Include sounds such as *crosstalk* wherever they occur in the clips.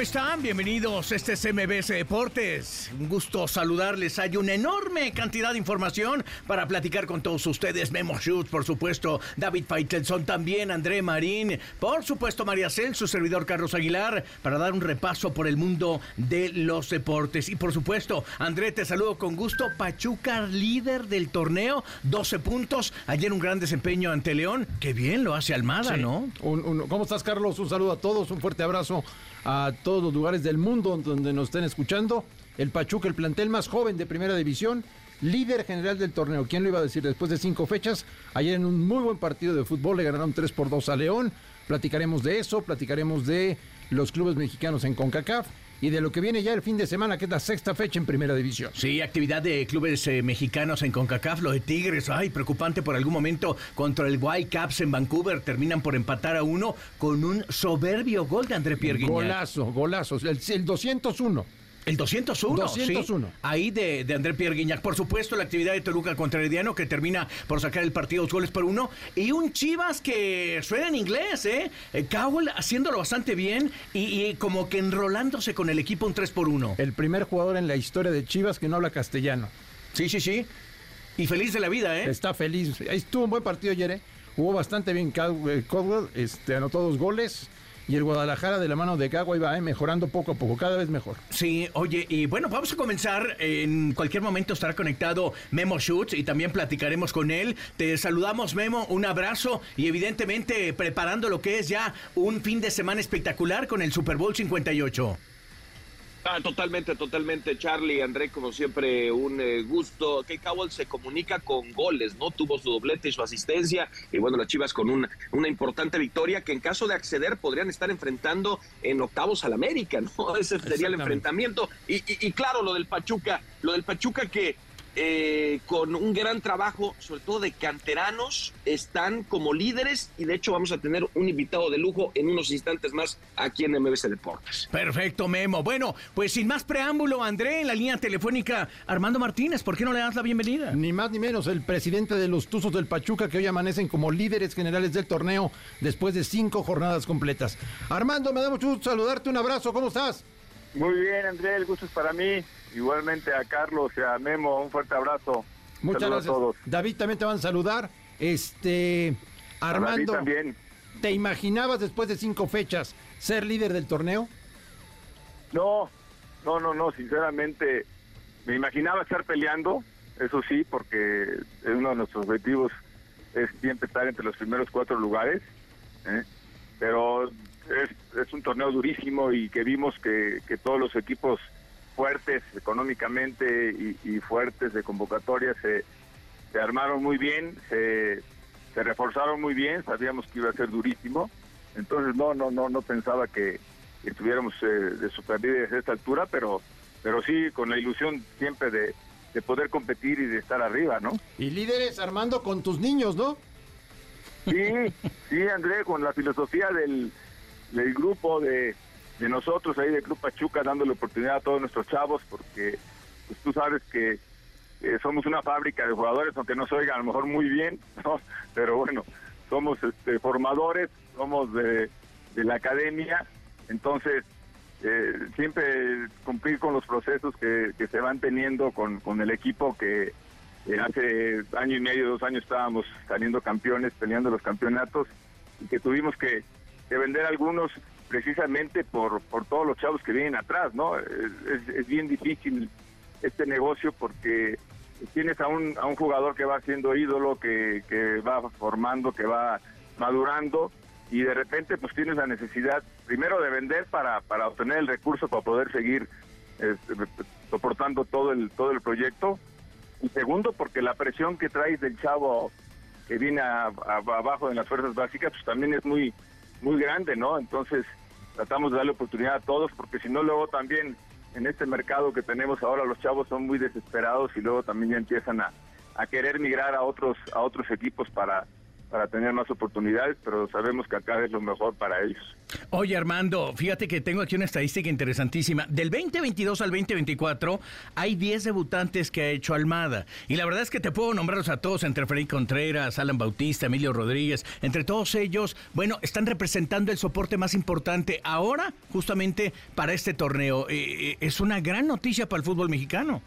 ¿Cómo están? Bienvenidos. Este es MBS Deportes. Un gusto saludarles. Hay una enorme cantidad de información para platicar con todos ustedes. Memo Schutz, por supuesto. David Faitelson también. André Marín. Por supuesto, María Cel, su servidor Carlos Aguilar, para dar un repaso por el mundo de los deportes. Y por supuesto, André, te saludo con gusto. Pachuca, líder del torneo. 12 puntos. Ayer un gran desempeño ante León. Qué bien lo hace Almada, Sí. ¿no? Un- un- ¿Cómo estás, Carlos? Un saludo a todos, un fuerte abrazo a todos los lugares del mundo donde nos estén escuchando. El Pachuca, el plantel más joven de Primera División, líder general del torneo. ¿Quién lo iba a decir? Después de cinco fechas, ayer en un muy buen partido de fútbol le ganaron 3 por 2 a León. Platicaremos de eso, platicaremos de los clubes mexicanos en CONCACAF y de lo que viene ya el fin de semana, que es la sexta fecha en Primera División. Sí, actividad de clubes eh, mexicanos en CONCACAF, lo de Tigres, ay, preocupante por algún momento contra el Whitecaps en Vancouver, terminan por empatar a uno con un soberbio gol de André Pierre. Golazo, golazo. El, el 201. El 201, 201. sí. Ahí de, de André Pierre Guignac. Por supuesto, la actividad de Toluca contra Herediano, que termina por sacar el partido dos goles por uno. Y un Chivas que suena en inglés, ¿eh? Eh, Cowell haciéndolo bastante bien y, y como que enrolándose con el equipo un 3 por 1. El primer jugador en la historia de Chivas que no habla castellano. Sí, sí, sí. Y feliz de la vida, ¿eh? Está feliz. Ahí estuvo un buen partido ayer, ¿eh? Jugó bastante bien eh, Caldwell, este, anotó dos goles. Y el Guadalajara de la mano de Cagua iba eh, mejorando poco a poco, cada vez mejor. Sí, oye, y bueno, vamos a comenzar. En cualquier momento estará conectado Memo Schutz y también platicaremos con él. Te saludamos, Memo, un abrazo y evidentemente preparando lo que es ya un fin de semana espectacular con el Super Bowl 58. Ah, totalmente, totalmente, Charlie, André, como siempre, un eh, gusto. Que Cowell se comunica con goles, ¿no? Tuvo su doblete y su asistencia. Y bueno, las Chivas con una, una importante victoria que en caso de acceder podrían estar enfrentando en octavos al América, ¿no? *laughs* Ese sería el enfrentamiento. Y, y- y claro, lo del Pachuca, lo del Pachuca que eh, con un gran trabajo, sobre todo de canteranos, están como líderes y de hecho vamos a tener un invitado de lujo en unos instantes más aquí en MBC Deportes. Perfecto, Memo. Bueno, pues sin más preámbulo, André, en la línea telefónica, Armando Martínez, ¿por qué no le das la bienvenida? Ni más ni menos, el presidente de los Tuzos del Pachuca que hoy amanecen como líderes generales del torneo después de cinco jornadas completas. Armando, me da mucho gusto saludarte, un abrazo, ¿cómo estás? Muy bien, André, el gusto es para mí. Igualmente a Carlos y a Memo, un fuerte abrazo. Muchas Saludos gracias. a todos. David también te van a saludar. Este, Armando, también. ¿te imaginabas después de cinco fechas ser líder del torneo? No, no, no, no, sinceramente me imaginaba estar peleando, eso sí, porque es uno de nuestros objetivos es siempre estar entre los primeros cuatro lugares, ¿eh? pero es, es un torneo durísimo y que vimos que, que todos los equipos fuertes económicamente y, y fuertes de convocatoria se, se armaron muy bien, se, se reforzaron muy bien, sabíamos que iba a ser durísimo, entonces no, no, no, no pensaba que, estuviéramos eh, de superlíderes a esta altura, pero, pero sí con la ilusión siempre de, de poder competir y de estar arriba, ¿no? Y líderes, Armando, con tus niños, ¿no? Sí, sí, André, con la filosofía del, del grupo de, de nosotros ahí del Club Pachuca, dándole oportunidad a todos nuestros chavos, porque pues, tú sabes que eh, somos una fábrica de jugadores, aunque no se oiga a lo mejor muy bien, *laughs* pero bueno, somos este, formadores, somos de, de la academia, entonces eh, siempre cumplir con los procesos que, que se van teniendo con, con el equipo que eh, hace año y medio, dos años estábamos saliendo campeones, peleando los campeonatos y que tuvimos que, que vender algunos precisamente por, por todos los chavos que vienen atrás, ¿no? Es, es- bien difícil este negocio porque tienes a un, a un jugador que va siendo ídolo, que, que va formando, que va madurando y de repente pues tienes la necesidad primero de vender para, para obtener el recurso para poder seguir este, soportando todo el todo el proyecto y segundo porque la presión que traes del chavo que viene a- abajo en las fuerzas básicas pues también es muy muy grande, ¿no? Entonces tratamos de darle oportunidad a todos porque si no luego también en este mercado que tenemos ahora los chavos son muy desesperados y luego también ya empiezan a, a querer migrar a otros a otros equipos para para tener más oportunidades, pero sabemos que acá es lo mejor para ellos. Oye, Armando, fíjate que tengo aquí una estadística interesantísima. Del 2022 al 2024 hay 10 debutantes que ha hecho Almada. Y la verdad es que te puedo nombrarlos a todos, entre Freddy Contreras, Alan Bautista, Emilio Rodríguez. Entre todos ellos, bueno, están representando el soporte más importante ahora, justamente para este torneo. Eh, eh, es una gran noticia para el fútbol mexicano.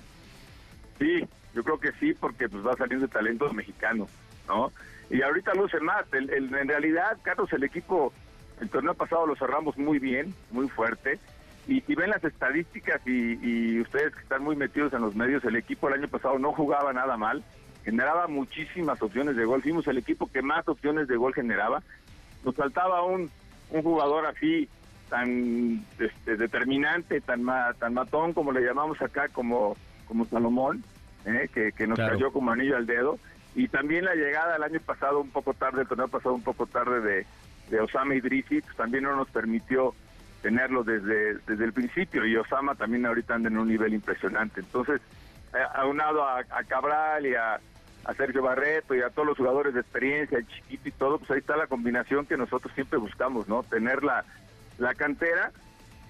Sí, yo creo que sí, porque pues va saliendo de talento mexicano, ¿no? Y ahorita luce más. en realidad, Carlos, el equipo, el torneo pasado lo cerramos muy bien, muy fuerte. Y, ven las estadísticas y, ustedes que están muy metidos en los medios, el equipo el año pasado no jugaba nada mal, generaba muchísimas opciones de gol. Fuimos el equipo que más opciones de gol generaba. Nos faltaba un, un jugador así tan este, determinante, tan tan matón como le llamamos acá, como, como Salomón, ¿eh? que, que, nos cayó como anillo al dedo y también la llegada el año pasado un poco tarde, el torneo pasado un poco tarde de, de Osama Idrisi, pues también no nos permitió tenerlo desde, desde el principio y Osama también ahorita anda en un nivel impresionante. Entonces, aunado a, a Cabral y a, a, Sergio Barreto y a todos los jugadores de experiencia, el chiquito y todo, pues ahí está la combinación que nosotros siempre buscamos, ¿no? Tener la, la cantera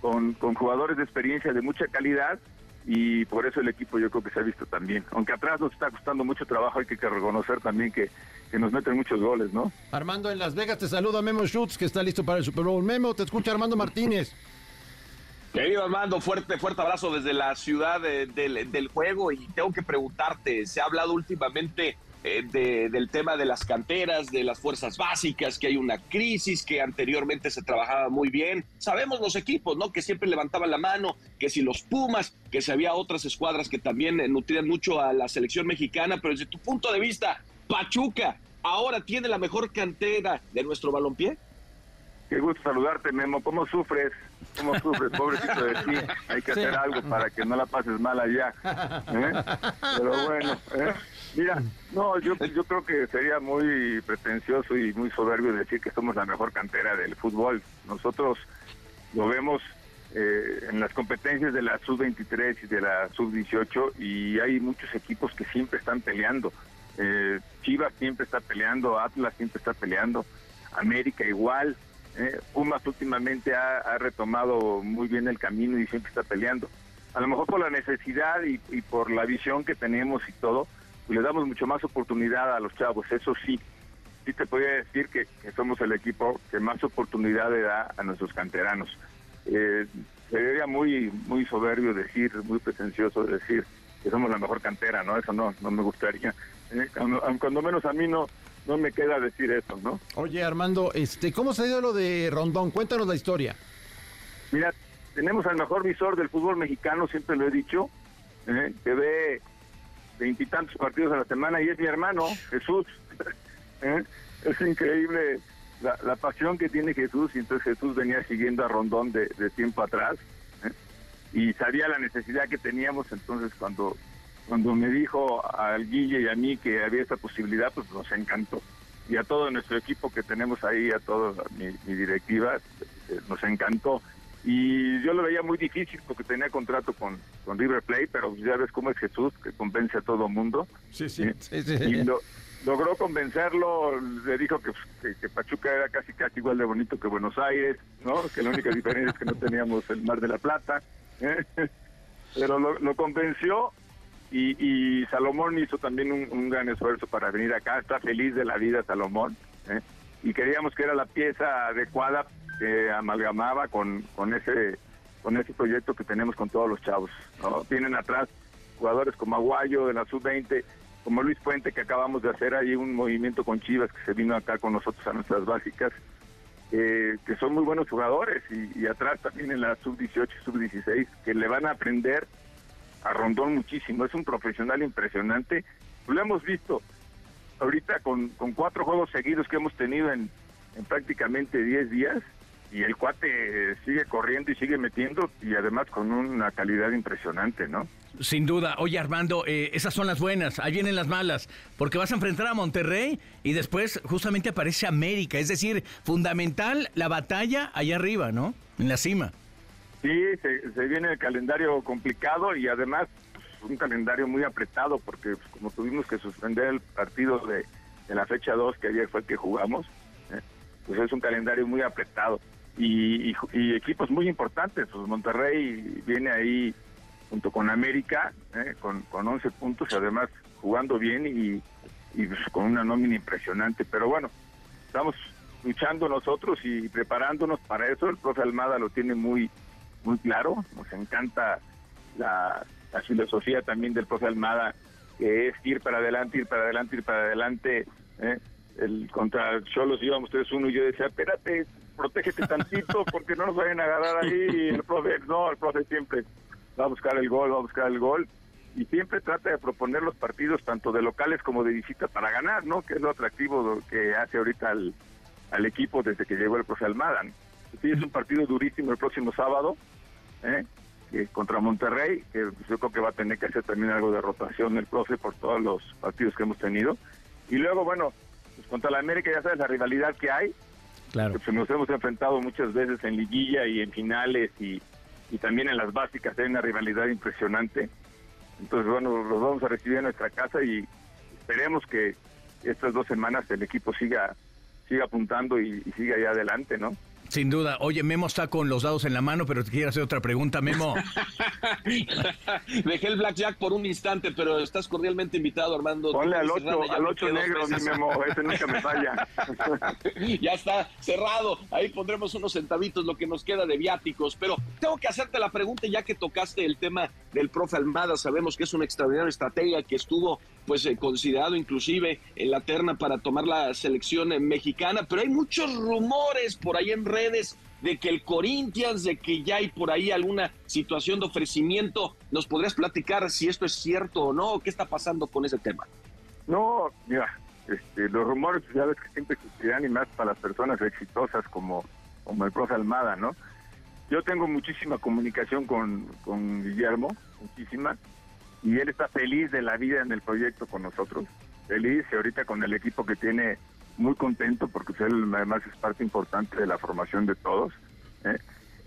con, con jugadores de experiencia de mucha calidad y por eso el equipo yo creo que se ha visto también. Aunque atrás nos está costando mucho trabajo, hay que, reconocer también que, que, nos meten muchos goles, ¿no? Armando, en Las Vegas te saluda Memo Schutz, que está listo para el Super Bowl. Memo, te escucha Armando Martínez. Querido Armando, fuerte, fuerte abrazo desde la ciudad del, del juego y tengo que preguntarte, se ha hablado últimamente eh, del tema de las canteras, de las fuerzas básicas, que hay una crisis, que anteriormente se trabajaba muy bien. Sabemos los equipos, ¿no? Que siempre levantaban la mano, que si los Pumas, que si había otras escuadras que también eh, nutrían mucho a la selección mexicana, pero desde tu punto de vista, Pachuca ahora tiene la mejor cantera de nuestro balompié. Qué gusto saludarte, Memo. ¿Cómo sufres? ¿Cómo sufres, pobrecito de ti? Hay que hacer algo para que no la pases mal allá. ¿eh? Pero bueno, ¿eh? Mira, no, yo, yo creo que sería muy pretencioso y muy soberbio decir que somos la mejor cantera del fútbol. Nosotros lo vemos eh, en las competencias de la sub-23 y de la sub-18 y hay muchos equipos que siempre están peleando. Eh, Chivas siempre está peleando, Atlas siempre está peleando, América igual. Eh, Pumas últimamente ha, ha, retomado muy bien el camino y siempre está peleando. A lo mejor por la necesidad y, y por la visión que tenemos y todo, le damos mucho más oportunidad a los chavos, eso sí. Sí te podría decir que, somos el equipo que más oportunidad le da a nuestros canteranos. Eh, sería muy muy soberbio decir, muy pretencioso decir que somos la mejor cantera, ¿no? Eso no, no me gustaría. Eh, cuando, menos a mí no, no me queda decir eso, ¿no? Oye, Armando, este, ¿cómo se dio lo de Rondón? Cuéntanos la historia. Mira, tenemos al mejor visor del fútbol mexicano, siempre lo he dicho, eh, que ve veintitantos partidos a la semana y es mi hermano, Jesús. *laughs* ¿Eh? Es increíble la, pasión que tiene Jesús y entonces Jesús venía siguiendo a Rondón de, tiempo atrás ¿eh? y sabía la necesidad que teníamos entonces cuando cuando me dijo al Guille y a mí que había esta posibilidad pues nos encantó y a todo nuestro equipo que tenemos ahí a toda mi, directiva eh, nos encantó y yo lo veía muy difícil porque tenía contrato con, con River Plate, pero ya ves cómo es Jesús, que convence a todo mundo. Sí, sí, sí, Y logró convencerlo, le dijo que, que, Pachuca era casi casi igual de bonito que Buenos Aires, ¿no? Que la única diferencia es que no teníamos el Mar de la Plata. ¿eh? *laughs* Pero lo, convenció y, y, Salomón hizo también un, gran esfuerzo para venir acá. Está feliz de la vida Salomón. ¿eh? Y queríamos que era la pieza adecuada que amalgamaba con, con ese con ese proyecto que tenemos con todos los chavos. Tienen atrás jugadores como Aguayo de la sub-20, como Luis Puente, que acabamos de hacer ahí un movimiento con Chivas, que se vino acá con nosotros a nuestras básicas, eh, que son muy buenos jugadores, y, atrás también en la sub-18 y sub-16, que le van a aprender a Rondón muchísimo. Es un profesional impresionante. Lo hemos visto ahorita con, con cuatro juegos seguidos que hemos tenido en, en prácticamente 10 días y el cuate sigue corriendo y sigue metiendo y además con una calidad impresionante, ¿no? Sin duda. Oye, Armando, eh, esas son las buenas, ahí vienen las malas, porque vas a enfrentar a Monterrey y después justamente aparece América. Es decir, fundamental la batalla allá arriba, ¿no? En la cima. Sí, se, viene el calendario complicado y además pues, un calendario muy apretado, porque pues, como tuvimos que suspender el partido de, la fecha 2, que ayer fue el que jugamos, ¿eh? pues es un calendario muy apretado. Y, equipos muy importantes, pues Monterrey viene ahí junto con América, ¿eh? con, con 11 puntos y además jugando bien y, pues, con una nómina impresionante. Pero bueno, estamos luchando nosotros y preparándonos para eso. El profe Almada lo tiene muy, muy claro. Nos encanta la, filosofía también del profe Almada, que es ir para adelante, ir para adelante, ir para adelante. ¿eh? El, contra Cholos íbamos ustedes uno y yo decía, espérate, protégete tantito porque no nos vayan a agarrar ahí. Y el profe, no, el profe siempre va a buscar el gol, va a buscar el gol y siempre trata de proponer los partidos tanto de locales como de visita para ganar, ¿no? Que es lo atractivo que hace ahorita al, al equipo desde que llegó el profe Almada. Sí, es un partido durísimo el próximo sábado, ¿eh? contra Monterrey, que pues, yo creo que va a tener que hacer también algo de rotación el profe por todos los partidos que hemos tenido. Y luego, bueno, pues contra la América ya sabes la rivalidad que hay. Claro. Pues, nos hemos enfrentado muchas veces en liguilla y en finales y también en las básicas hay una rivalidad impresionante. Entonces, bueno, los vamos a recibir en nuestra casa y esperemos que estas dos semanas el equipo siga siga apuntando y, y siga allá adelante, ¿no? Sin duda. Oye, Memo está con los dados en la mano, pero te quiero hacer otra pregunta, Memo. *laughs* Dejé el blackjack por un instante, pero estás cordialmente invitado, Armando. Ponle al 8, al 8 negro, mi Memo, ese nunca me falla. *laughs* ya está cerrado. Ahí pondremos unos centavitos, lo que nos queda de viáticos. Pero tengo que hacerte la pregunta, ya que tocaste el tema del profe Almada. Sabemos que es una extraordinaria estrategia que estuvo pues eh, considerado inclusive en la terna para tomar la selección eh, mexicana, pero hay muchos rumores por ahí en redes de que el Corinthians, de que ya hay por ahí alguna situación de ofrecimiento. ¿Nos podrías platicar si esto es cierto o no? ¿Qué está pasando con ese tema? No, mira, este, los rumores ya ves que siempre existirán y más para las personas exitosas como, como el profe Almada, ¿no? Yo tengo muchísima comunicación con, con Guillermo, muchísima, y él está feliz de la vida en el proyecto con nosotros, feliz y ahorita con el equipo que tiene muy contento porque él además es parte importante de la formación de todos. ¿eh?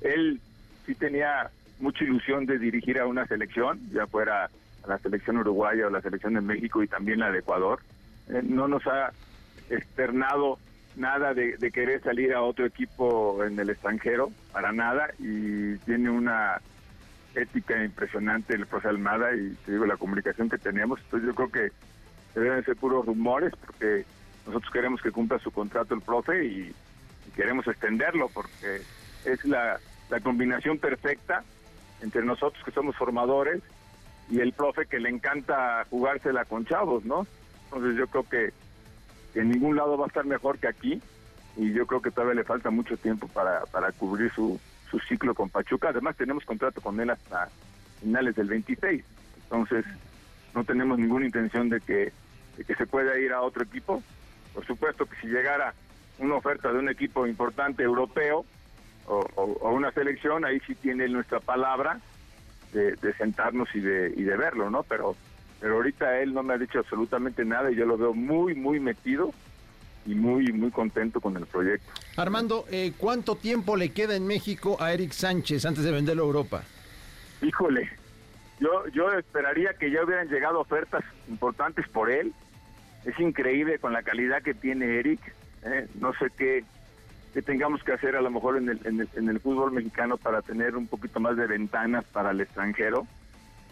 Él sí tenía mucha ilusión de dirigir a una selección, ya fuera la selección uruguaya o la selección de México y también la de Ecuador. ¿eh? no nos ha externado nada de, de, querer salir a otro equipo en el extranjero, para nada, y tiene una ética impresionante el profe Almada y te digo la comunicación que tenemos, entonces yo creo que deben ser puros rumores porque nosotros queremos que cumpla su contrato el profe y, queremos extenderlo porque es la, la combinación perfecta entre nosotros que somos formadores y el profe que le encanta jugársela con chavos, ¿no? Entonces yo creo que en ningún lado va a estar mejor que aquí y yo creo que todavía le falta mucho tiempo para, para cubrir su, su ciclo con Pachuca. Además, tenemos contrato con él hasta finales del 26. Entonces, no tenemos ninguna intención de que, que se pueda ir a otro equipo. Por supuesto que si llegara una oferta de un equipo importante europeo o, una selección, ahí sí tiene nuestra palabra de, sentarnos y de, y de verlo, ¿no? Pero, pero ahorita él no me ha dicho absolutamente nada y yo lo veo muy, muy metido y muy, muy contento con el proyecto. Armando, eh, ¿cuánto tiempo le queda en México a Eric Sánchez antes de venderlo a Europa? Híjole, yo, yo esperaría que ya hubieran llegado ofertas importantes por él. Es increíble con la calidad que tiene Eric. ¿eh? No sé qué, qué tengamos que hacer a lo mejor en el, en, el, en el fútbol mexicano para tener un poquito más de ventanas para el extranjero.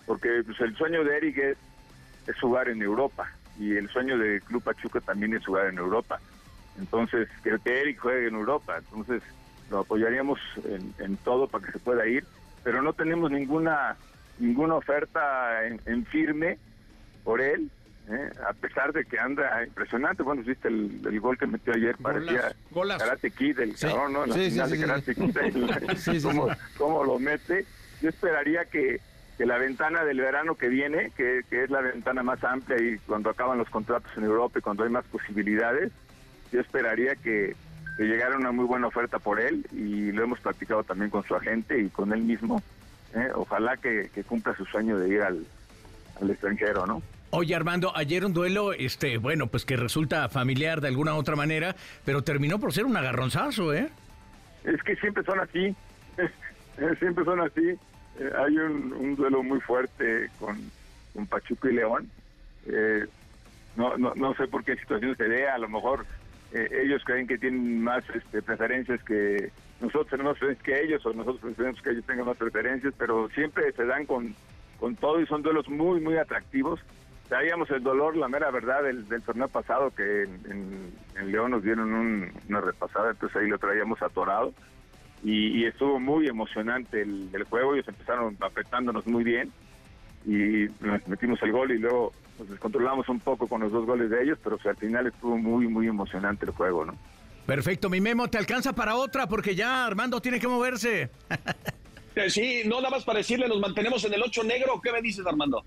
Porque pues, el sueño de Eric es, jugar en Europa y el sueño de Club Pachuca también es jugar en Europa. Entonces, que Eric juegue en Europa, entonces lo apoyaríamos en, todo para que se pueda ir, pero no tenemos ninguna ninguna oferta en, firme por él, ¿eh? a pesar de que anda impresionante. Bueno, viste el, gol que metió ayer, parecía Karate Kid, el cabrón, ¿no? La final de Karate Kid, *laughs* cómo lo mete. Yo esperaría que que la ventana del verano que viene, que, es la ventana más amplia y cuando acaban los contratos en Europa y cuando hay más posibilidades, yo esperaría que, llegara una muy buena oferta por él y lo hemos platicado también con su agente y con él mismo. ¿eh? ojalá que, cumpla su sueño de ir al, al extranjero, ¿no? Oye Armando, ayer un duelo, este, bueno, pues que resulta familiar de alguna otra manera, pero terminó por ser un agarronzazo, ¿eh? Es que siempre son así, *laughs* siempre son así. Eh, hay un, duelo muy fuerte con, con Pachuco y León. Eh, no, no, no sé por qué situación se dé, a lo mejor eh, ellos creen que tienen más este, preferencias que nosotros tenemos preferencias que ellos o nosotros preferimos que ellos tengan más preferencias, pero siempre se dan con, con todo y son duelos muy, muy atractivos. Traíamos el dolor, la mera verdad, del, torneo pasado que en, León nos dieron una repasada, entonces ahí lo traíamos atorado y, estuvo muy emocionante el, el, juego, ellos empezaron apretándonos muy bien y nos metimos el gol y luego nos descontrolamos un poco con los dos goles de ellos, pero al final estuvo muy, muy emocionante el juego, ¿no? Perfecto, mi Memo, te alcanza para otra porque ya Armando tiene que moverse. *laughs* Eh, sí, no nada más para decirle, nos mantenemos en el 8 negro, ¿qué me dices Armando?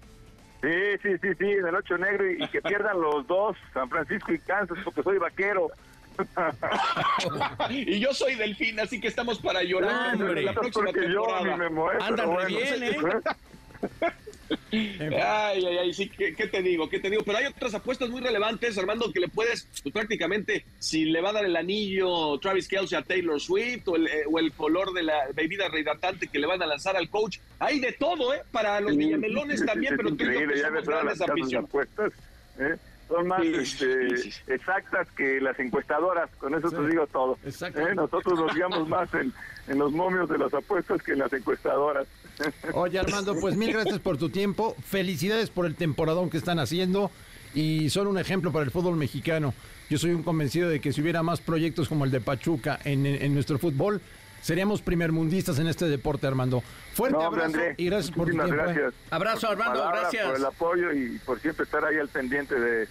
Sí, sí, sí, sí, en el 8 negro y, que pierdan los dos, San Francisco y Kansas, porque soy vaquero. *laughs* y yo soy delfín, así que estamos para llorar. la próxima temporada. Andan bien, ¿eh? Ay, ay, ay, sí, ¿qué, te digo? ¿Qué te digo? Pero hay otras apuestas muy relevantes, Armando, que le puedes, pues, prácticamente, si le va a dar el anillo Travis Kelsey a Taylor Swift o el, eh, o el color de la bebida rehidratante que le van a lanzar al coach. Hay de todo, ¿eh? Para los villamelones también, pero *laughs* tú y yo grandes apuestas, ¿eh? Son más este, exactas que las encuestadoras, con eso te digo todo. ¿eh? Nosotros nos guiamos más en, en los momios de las apuestas que en las encuestadoras. *laughs* Oye, Armando, pues mil gracias por tu tiempo. Felicidades por el temporadón que están haciendo y son un ejemplo para el fútbol mexicano. Yo soy un convencido de que si hubiera más proyectos como el de Pachuca en, nuestro fútbol, seríamos primermundistas en este deporte, Armando. Fuerte abrazo y gracias por tu tiempo. ¿eh? Gracias. Abrazo, Armando, gracias. Por el apoyo y por siempre estar ahí al pendiente de,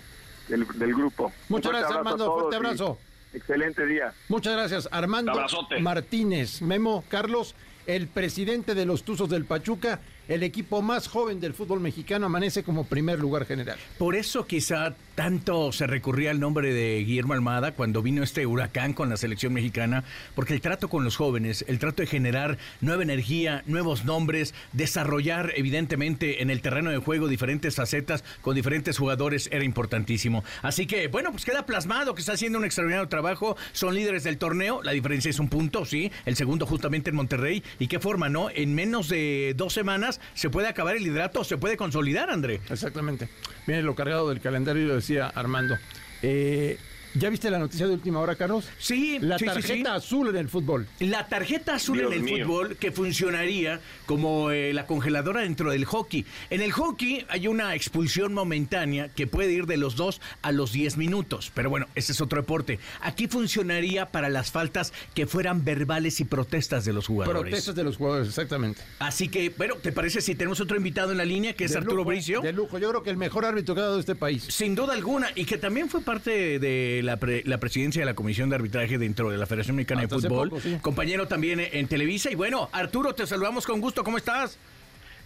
del, grupo. Muchas gracias, Armando. Fuerte abrazo. Excelente día. Muchas gracias, Armando Martínez. Memo, Carlos el presidente de los Tuzos del Pachuca el equipo más joven del fútbol mexicano amanece como primer lugar general. Por eso quizá tanto se recurría al nombre de Guillermo Almada cuando vino este huracán con la selección mexicana, porque el trato con los jóvenes, el trato de generar nueva energía, nuevos nombres, desarrollar evidentemente en el terreno de juego diferentes facetas con diferentes jugadores era importantísimo. Así que, bueno, pues queda plasmado que está haciendo un extraordinario trabajo, son líderes del torneo, la diferencia es un punto, sí, el segundo justamente en Monterrey, y qué forma, ¿no? En menos de dos semanas se puede acabar el liderato, se puede consolidar, André. Exactamente. Viene lo cargado del calendario, decía Armando. Eh, ¿Ya viste la noticia de última hora, Carlos? Sí, la tarjeta azul en el fútbol. La tarjeta azul en el fútbol que funcionaría como eh, la congeladora dentro del hockey. En el hockey hay una expulsión momentánea que puede ir de los 2 a los 10 minutos, pero bueno, ese es otro deporte. Aquí funcionaría para las faltas que fueran verbales y protestas de los jugadores. Protestas de los jugadores, exactamente. Así que, bueno, ¿te parece si tenemos otro invitado en la línea que es Arturo Bricio? De lujo, yo creo que el mejor árbitro que ha dado este país. Sin duda alguna, y que también fue parte de la, presidencia de la Comisión de Arbitraje dentro de la Federación Mexicana de Fútbol, compañero también en Televisa. Y bueno, Arturo, te saludamos con gusto, ¿cómo estás?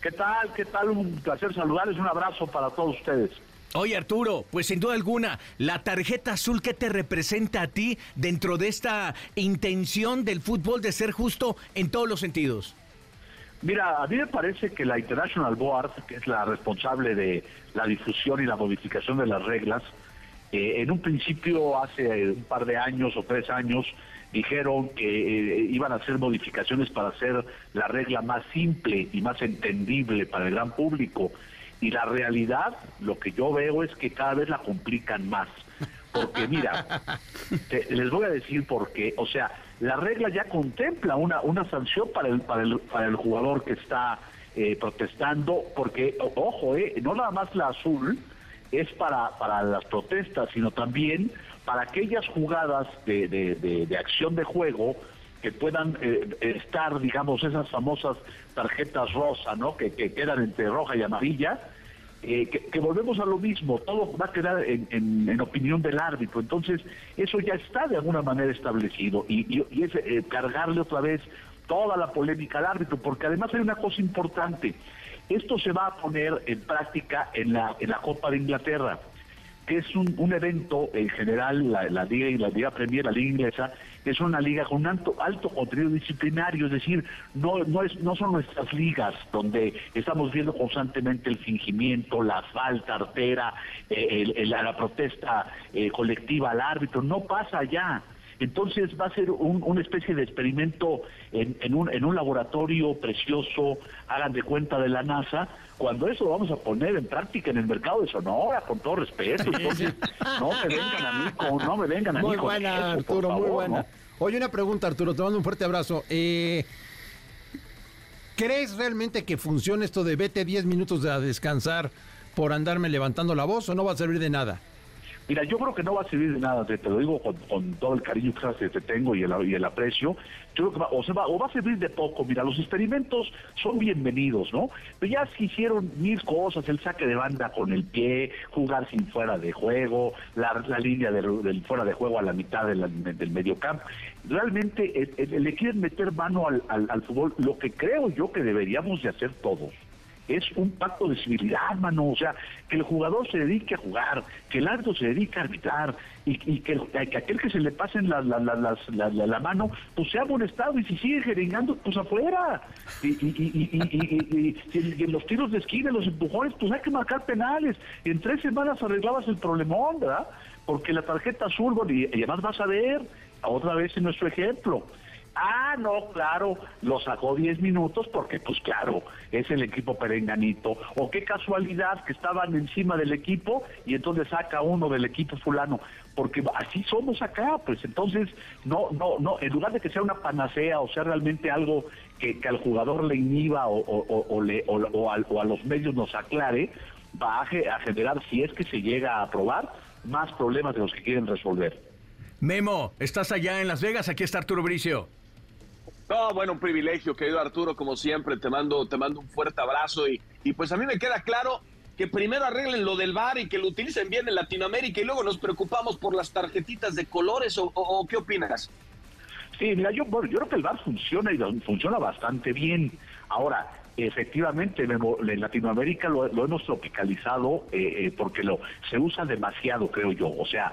¿Qué tal? ¿Qué tal? Un placer saludarles, un abrazo para todos ustedes. Oye Arturo, pues sin duda alguna, la tarjeta azul que te representa a ti dentro de esta intención del fútbol de ser justo en todos los sentidos. Mira, a mí me parece que la International Board, que es la responsable de la difusión y la modificación de las reglas, eh, en un principio, hace un par de años o tres años, dijeron que eh, iban a hacer modificaciones para hacer la regla más simple y más entendible para el gran público. Y la realidad, lo que yo veo es que cada vez la complican más. Porque mira, *laughs* les voy a decir por qué. O sea, la regla ya contempla una, una sanción para el, para, el, para el jugador que está eh, protestando, porque, ojo, eh, no nada más la azul, es para, para las protestas, sino también para aquellas jugadas de, de, acción de juego que puedan eh, estar, digamos, esas famosas tarjetas rosa, ¿no? Que, quedan entre roja y amarilla, eh, que, volvemos a lo mismo, todo va a quedar en, en, opinión del árbitro. Entonces, eso ya está de alguna manera establecido y, y, es eh, cargarle otra vez toda la polémica al árbitro, porque además hay una cosa importante. Esto se va a poner en práctica en la, en la Copa de Inglaterra, que es un, evento en general, la, Liga y la Liga Premier, la Liga Inglesa, es una liga con un alto, alto contenido disciplinario, es decir, no, no, es, no son nuestras ligas donde estamos viendo constantemente el fingimiento, la falta artera, eh, la protesta eh, colectiva al árbitro, no pasa allá. Entonces va a ser una especie de experimento en, un, en un laboratorio precioso, hagan de cuenta de la NASA, cuando eso lo vamos a poner en práctica en el mercado de Sonora, con todo respeto. Entonces, no me vengan a mí con, no me vengan a muy mí con buena, Arturo, muy buena. Oye, una pregunta, Arturo, te mando un fuerte abrazo. Eh, ¿Crees realmente que funcione esto de vete 10 minutos a descansar por andarme levantando la voz o no va a servir de nada? Mira, yo creo que no va a servir de nada, te, lo digo con, todo el cariño que te tengo y el, aprecio. Yo creo que va, o, va, o va a servir de poco. Mira, los experimentos son bienvenidos, ¿no? Pero ya se hicieron mil cosas, el saque de banda con el pie, jugar sin fuera de juego, la, línea del, fuera de juego a la mitad del medio campo. Realmente le quieren meter mano al fútbol, lo que creo yo que deberíamos de hacer todos es un pacto de civilidad, mano. O sea, que el jugador se dedique a jugar, que el árbitro se dedique a arbitrar y, que, aquel que se le pase la, la, mano, pues sea molestado y si sigue jeringando, pues afuera. Y, en los tiros de esquina, los empujones, pues hay que marcar penales. En tres semanas arreglabas el problemón, ¿verdad? Porque la tarjeta azul, y además vas a ver, otra vez en nuestro ejemplo, Ah, no, claro, lo sacó 10 minutos porque, pues claro, es el equipo perenganito. O qué casualidad que estaban encima del equipo y entonces saca uno del equipo fulano. Porque así somos acá, pues entonces, no, no, no, en lugar de que sea una panacea o sea realmente algo que, al jugador le inhiba o, le, o, a, los medios nos aclare, va a, a generar, si es que se llega a aprobar, más problemas de los que quieren resolver. Memo, estás allá en Las Vegas, aquí está Arturo Bricio. No, bueno, un privilegio, querido Arturo, como siempre, te mando, te mando un fuerte abrazo y, y pues a mí me queda claro que primero arreglen lo del bar y que lo utilicen bien en Latinoamérica y luego nos preocupamos por las tarjetitas de colores o, qué opinas. Sí, mira, yo, yo creo que el bar funciona y funciona bastante bien. Ahora, efectivamente, en Latinoamérica lo, hemos tropicalizado eh, eh, porque lo se usa demasiado, creo yo. O sea,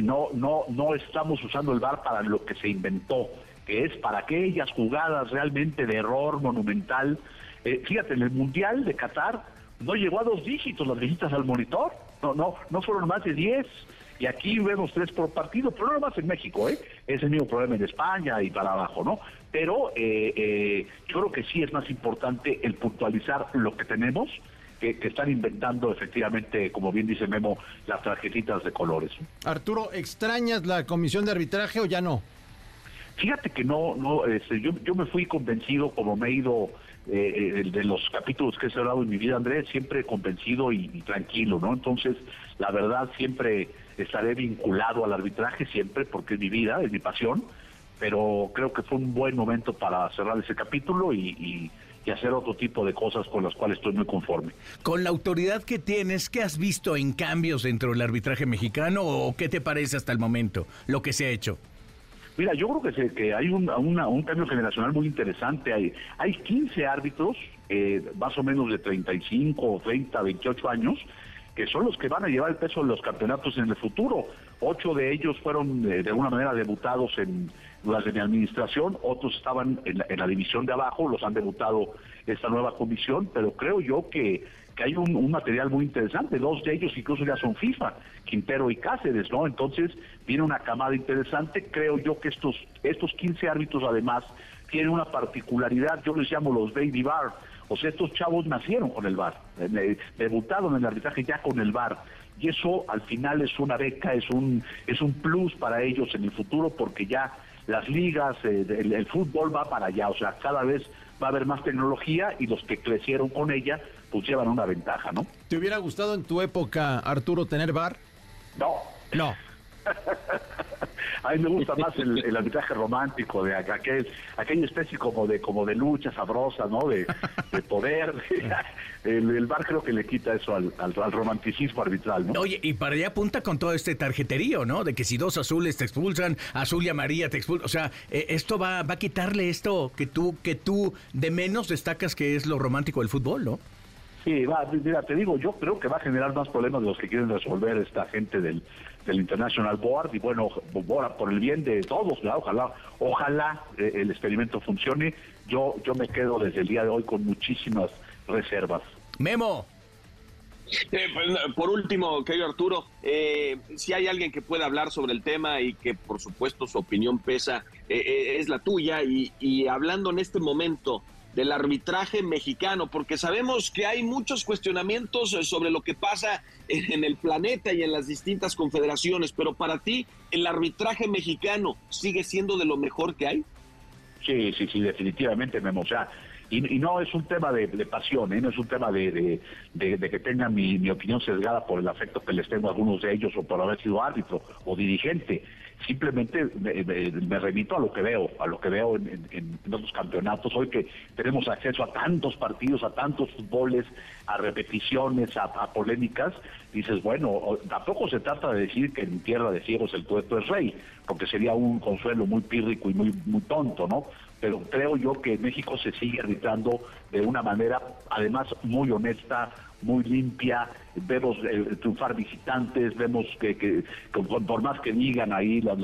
no, no, no estamos usando el bar para lo que se inventó que es para aquellas jugadas realmente de error monumental. Eh, fíjate, en el Mundial de Qatar no llegó a dos dígitos las visitas al monitor, no, no, no fueron más de diez. Y aquí vemos tres por partido, pero no más en México, ¿eh? Es el mismo problema en España y para abajo, ¿no? Pero eh, eh, yo creo que sí es más importante el puntualizar lo que tenemos, que, que, están inventando efectivamente, como bien dice Memo, las tarjetitas de colores. Arturo, ¿extrañas la comisión de arbitraje o ya no? Fíjate que no, no, este, yo, yo me fui convencido, como me he ido eh, de los capítulos que he cerrado en mi vida, Andrés, siempre convencido y, tranquilo, ¿no? Entonces, la verdad, siempre estaré vinculado al arbitraje, siempre, porque es mi vida, es mi pasión, pero creo que fue un buen momento para cerrar ese capítulo y, y hacer otro tipo de cosas con las cuales estoy muy conforme. Con la autoridad que tienes, ¿qué has visto en cambios dentro del arbitraje mexicano o qué te parece hasta el momento lo que se ha hecho? Mira, yo creo que, que hay un, cambio generacional muy interesante. Hay, hay 15 árbitros, eh, más o menos de 35, 30, 28 años, que son los que van a llevar el peso de los campeonatos en el futuro. Ocho de ellos fueron eh, de alguna manera debutados en durante mi administración, otros estaban en la, división de abajo, los han debutado esta nueva comisión, pero creo yo que, que hay un, material muy interesante. Dos de ellos incluso ya son FIFA, Quintero y Cáceres, ¿no? Entonces viene una camada interesante. Creo yo que estos, estos 15 árbitros además tienen una particularidad, yo les llamo los baby bar. O sea, estos chavos nacieron con el bar, eh, debutaron en el arbitraje ya con el bar y eso al final es una beca, es un es un plus para ellos en el futuro porque ya las ligas, eh, el, fútbol va para allá, o sea, cada vez va a haber más tecnología y los que crecieron con ella, pues llevan una ventaja, ¿no? ¿Te hubiera gustado en tu época, Arturo, tener bar? No. No. *laughs* a mí me gusta más el, arbitraje romántico, de aquel, aquella especie como de como de lucha sabrosa, ¿no? De, poder. *laughs* el, bar creo que le quita eso al, romanticismo arbitral, ¿no? Oye, y para allá apunta con todo este tarjeterío, ¿no? De que si dos azules te expulsan, azul y amarilla te expulsan. O sea, eh, esto va, va a quitarle esto que tú, que tú de menos destacas que es lo romántico del fútbol, ¿no? Sí, va, mira, te digo, yo creo que va a generar más problemas de los que quieren resolver esta gente del, del International Board y bueno, por el bien de todos, ojalá, ojalá eh, el experimento funcione. Yo, yo me quedo desde el día de hoy con muchísimas reservas. Memo. Eh, pues, por último, querido Arturo, eh, si hay alguien que pueda hablar sobre el tema y que por supuesto su opinión pesa, es la tuya. Y, y hablando en este momento del arbitraje mexicano, porque sabemos que hay muchos cuestionamientos sobre lo que pasa en el planeta y en las distintas confederaciones, pero para ti, ¿el arbitraje mexicano sigue siendo de lo mejor que hay? Sí, sí, sí, definitivamente, Memo. O sea, y, no es un tema de, pasión, ¿eh? no es un tema de, que tengan mi, mi, opinión sesgada por el afecto que les tengo a algunos de ellos o por haber sido árbitro o dirigente simplemente me, remito a lo que veo, a lo que veo en, en, campeonatos. Hoy que tenemos acceso a tantos partidos, a tantos fútboles, a repeticiones, a, polémicas, dices, bueno, tampoco se trata de decir que en tierra de ciegos el tuerto es rey, porque sería un consuelo muy pírrico y muy, muy tonto, ¿no? Pero creo yo que México se sigue arbitrando de una manera, además, muy honesta, muy limpia, vemos eh, triunfar visitantes, vemos que, por más que digan ahí la,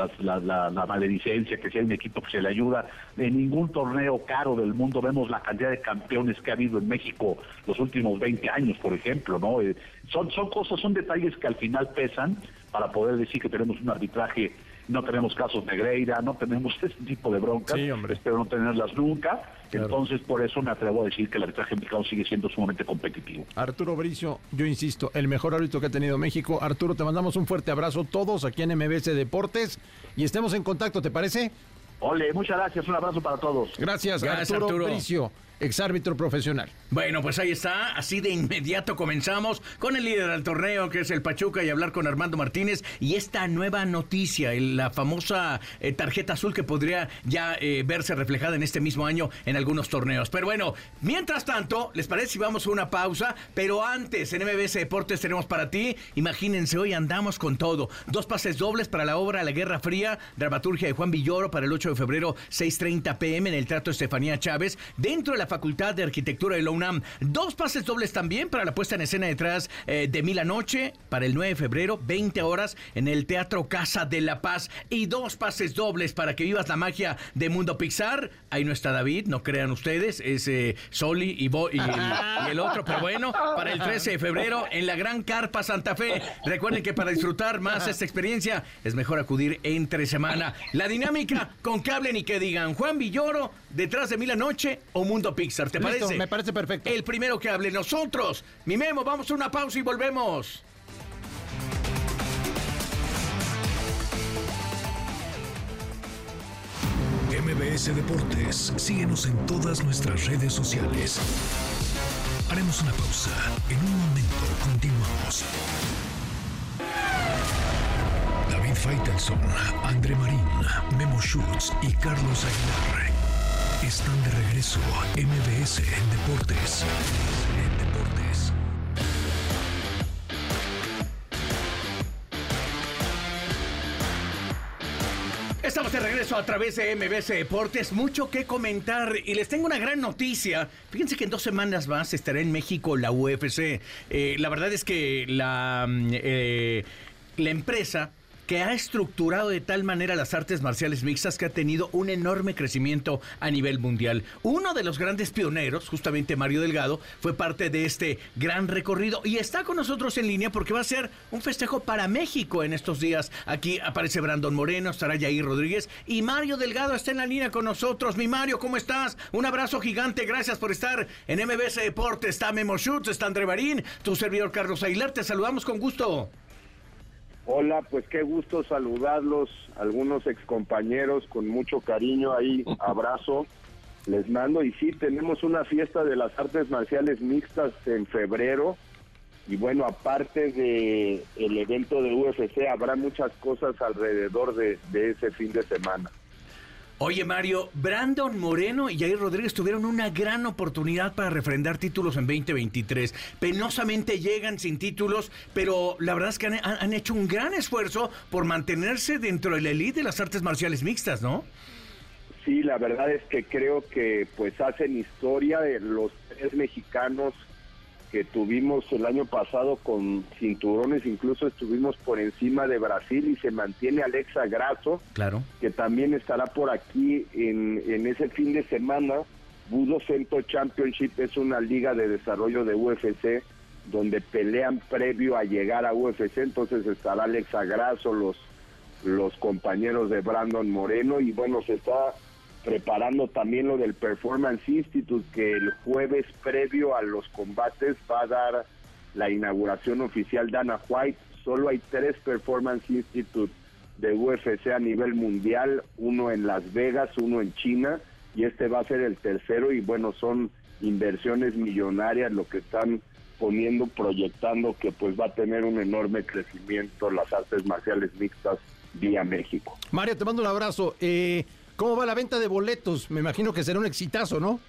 la, maledicencia, que sea un equipo que se le ayuda, en ningún torneo caro del mundo vemos la cantidad de campeones que ha habido en México los últimos 20 años, por ejemplo, ¿no? Eh, son, son cosas, son detalles que al final pesan para poder decir que tenemos un arbitraje no tenemos casos Negreira, no tenemos *laughs* ese tipo de broncas, sí, espero no tenerlas nunca, entonces por eso me atrevo a decir que el arbitraje mexicano sigue siendo sumamente competitivo. Arturo Bricio, yo insisto, el mejor árbitro que ha tenido México. Arturo, te mandamos un fuerte abrazo todos aquí en MBS Deportes y estemos en contacto, ¿te parece? Ole, muchas gracias, un abrazo para todos. Gracias, Arturo, Arturo. Bricio exárbitro profesional. Bueno, pues ahí está. Así de inmediato comenzamos con el líder del torneo, que es el Pachuca, y hablar con Armando Martínez. Y esta nueva noticia, la famosa eh, tarjeta azul que podría ya eh, verse reflejada en este mismo año en algunos torneos. Pero bueno, mientras tanto, ¿les parece si vamos a una pausa? Pero antes, en MBS Deportes tenemos para ti, imagínense, hoy andamos con todo. Dos pases dobles para la obra La Guerra Fría, dramaturgia de Juan Villoro para el 8 de febrero, 6.30 pm en el Teatro Estefanía Chávez, dentro de la Facultad de Arquitectura de la UNAM. Dos pases dobles también para la puesta en escena detrás eh, de Mil Noche para el 9 de febrero, 20 horas en el Teatro Casa de la Paz. Y dos pases dobles para que vivas la magia de Mundo Pixar. Ahí no está David, no crean ustedes, es eh, Soli y, y, el, otro, pero bueno, para el 13 de febrero en la Gran Carpa Santa Fe. Recuerden que para disfrutar más esta experiencia es mejor acudir entre semana. La dinámica con que hablen y que digan Juan Villoro detrás de Mil Noche o Mundo Pixar. ¿Te parece? Me parece perfecto. El primero que hable nosotros. Mi Memo, vamos a una pausa y volvemos. MBS Deportes, síguenos en todas nuestras redes sociales. Haremos una pausa. En un momento continuamos. David Faitelson, André Marín, Memo Schutz y Carlos Aguilar están de regreso MBS en Deportes. En Deportes. Estamos de regreso a través de MBS Deportes. Mucho que comentar y les tengo una gran noticia. Fíjense que en dos semanas más estará en México la UFC. Eh, la verdad es que la, mm, eh, la empresa que ha estructurado de tal manera las artes marciales mixtas que ha tenido un enorme crecimiento a nivel mundial. Uno de los grandes pioneros, justamente Mario Delgado, fue parte de este gran recorrido y está con nosotros en línea porque va a ser un festejo para México en estos días. Aquí aparece Brandon Moreno, estará Yair Rodríguez y Mario Delgado está en la línea con nosotros. Mi Mario, ¿cómo estás? Un abrazo gigante, gracias por estar en MBS Deportes. Está Memo Schutz, está André Marín, tu servidor Carlos Aguilar, te saludamos con gusto. Hola, pues qué gusto saludarlos, algunos excompañeros con mucho cariño ahí, *laughs* abrazo, les mando y sí, tenemos una fiesta de las artes marciales mixtas en febrero y bueno, aparte de el evento de UFC habrá muchas cosas alrededor de ese fin de semana. Oye Mario, Brandon Moreno y Jair Rodríguez tuvieron una gran oportunidad para refrendar títulos en 2023. Penosamente llegan sin títulos, pero la verdad es que han, hecho un gran esfuerzo por mantenerse dentro de la elite de las artes marciales mixtas, ¿no? Sí, la verdad es que creo que pues hacen historia de los tres mexicanos que tuvimos el año pasado con cinturones, incluso estuvimos por encima de Brasil y se mantiene Alexa Grasso, Claro. que también estará por aquí en, en ese fin de semana. Budo Cento Championship es una liga de desarrollo de UFC donde pelean previo a llegar a UFC, entonces estará Alexa Grasso, los, los compañeros de Brandon Moreno y bueno, se está preparando también lo del Performance Institute que el jueves previo a los combates va a dar la inauguración oficial Dana White. Solo hay tres Performance Institute de UFC a nivel mundial, uno en Las Vegas, uno en China y este va a ser el tercero y bueno, son inversiones millonarias lo que están poniendo, proyectando que pues va a tener un enorme crecimiento las artes marciales mixtas vía México. Mario, te mando un abrazo. Eh, ¿Cómo va la venta de boletos? Me imagino que será un exitazo, ¿no?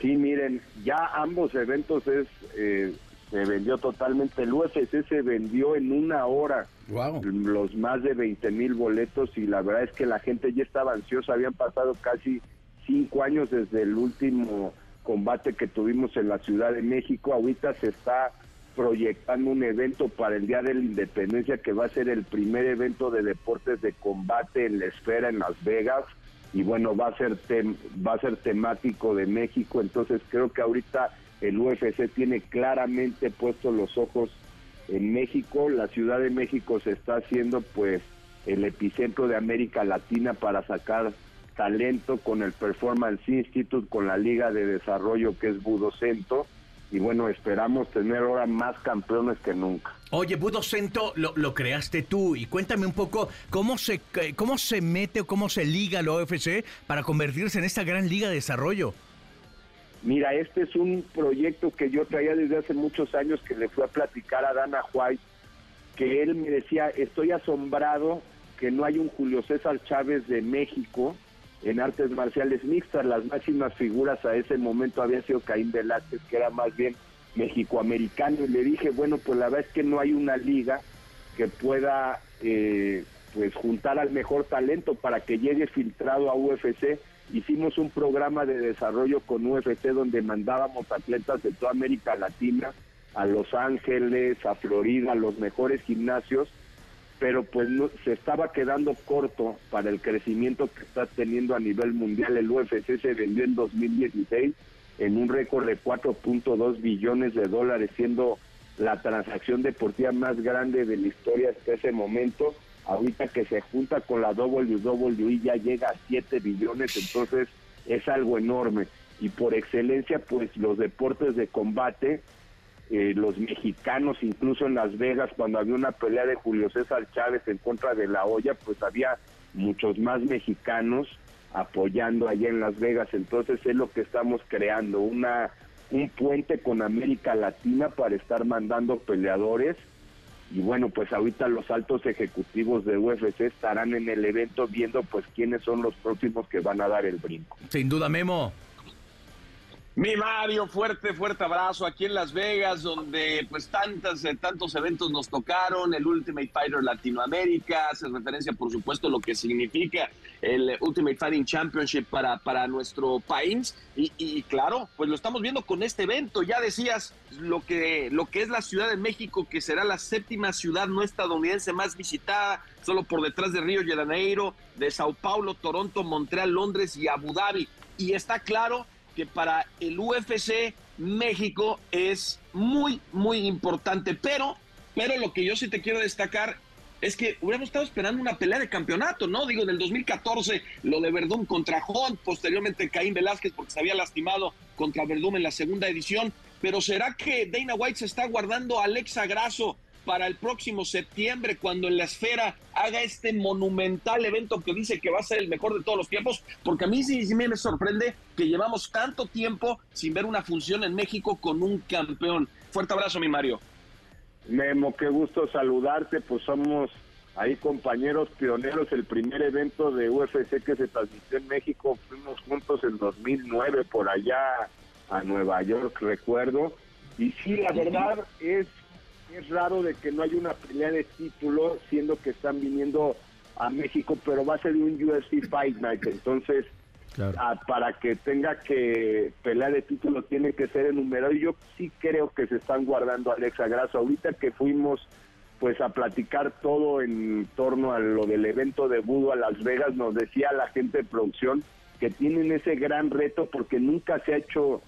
Sí, miren, ya ambos eventos es eh, se vendió totalmente. El UFC se vendió en una hora Wow. los más de 20 mil boletos y la verdad es que la gente ya estaba ansiosa. Habían pasado casi cinco años desde el último combate que tuvimos en la Ciudad de México. Ahorita se está proyectando un evento para el Día de la Independencia que va a ser el primer evento de deportes de combate en la esfera en Las Vegas. Y bueno va a ser tem- va a ser temático de México. Entonces creo que ahorita el UFC tiene claramente puestos los ojos en México. La Ciudad de México se está haciendo pues el epicentro de América Latina para sacar talento con el Performance Institute con la Liga de Desarrollo que es Budocento y bueno esperamos tener ahora más campeones que nunca Oye, Budo Cento lo, lo creaste tú y cuéntame un poco cómo se, eh, cómo se mete o cómo se liga la UFC para convertirse en esta gran liga de desarrollo. Mira, este es un proyecto que yo traía desde hace muchos años que le fui a platicar a Dana White, que él me decía, estoy asombrado que no hay un Julio César Chávez de México en artes marciales mixtas. Las máximas figuras a ese momento había sido Caín Velázquez, que era más bien mexicoamericano, y le dije, bueno, pues la verdad es que no hay una liga que pueda eh, pues juntar al mejor talento para que llegue filtrado a UFC. Hicimos un programa de desarrollo con UFC donde mandábamos atletas de toda América Latina a Los Ángeles, a Florida, a los mejores gimnasios, pero pues no, se estaba quedando corto para el crecimiento que está teniendo a nivel mundial. El UFC se vendió en 2016 en un récord de 4.2 billones de dólares, siendo la transacción deportiva más grande de la historia hasta ese momento. Ahorita que se junta con la WWE ya llega a 7 billones, entonces es algo enorme. Y por excelencia, pues los deportes de combate, eh, los mexicanos, incluso en Las Vegas, cuando había una pelea de Julio César Chávez en contra de la olla, pues había muchos más mexicanos apoyando allá en Las Vegas. Entonces es lo que estamos creando, una un puente con América Latina para estar mandando peleadores. Y bueno, pues ahorita los altos ejecutivos de UFC estarán en el evento viendo pues quiénes son los próximos que van a dar el brinco. Sin duda, Memo. Mi Mario, fuerte, fuerte abrazo aquí en Las Vegas, donde pues tantas, eh, tantos eventos nos tocaron, el Ultimate Fighter Latinoamérica, hace referencia por supuesto a lo que significa el Ultimate Fighting Championship para, para nuestro país. Y, y claro, pues lo estamos viendo con este evento, ya decías lo que, lo que es la Ciudad de México, que será la séptima ciudad no estadounidense más visitada, solo por detrás de Río de Janeiro, de Sao Paulo, Toronto, Montreal, Londres y Abu Dhabi, y está claro que para el UFC México es muy, muy importante. Pero, pero lo que yo sí te quiero destacar es que hubiéramos estado esperando una pelea de campeonato, ¿no? Digo, en el 2014, lo de Verdún contra Hunt, posteriormente Caín Velázquez porque se había lastimado contra Verdún en la segunda edición. Pero ¿será que Dana White se está guardando a Alexa Grasso para el próximo septiembre, cuando en la esfera haga este monumental evento que dice que va a ser el mejor de todos los tiempos, porque a mí sí, sí me sorprende que llevamos tanto tiempo sin ver una función en México con un campeón. Fuerte abrazo, mi Mario. Memo, qué gusto saludarte, pues somos ahí compañeros pioneros, el primer evento de UFC que se transmitió en México, fuimos juntos en 2009 por allá a Nueva York, recuerdo, y sí, la verdad es es raro de que no haya una pelea de título, siendo que están viniendo a México, pero va a ser un UFC Fight Night, entonces para que tenga que pelear de título tiene que ser enumerado. Y yo sí creo que se están guardando a Alexa Grasso. Ahorita que fuimos pues a platicar todo en torno a lo del evento de Budo a Las Vegas, nos decía la gente de producción que tienen ese gran reto porque nunca se ha hecho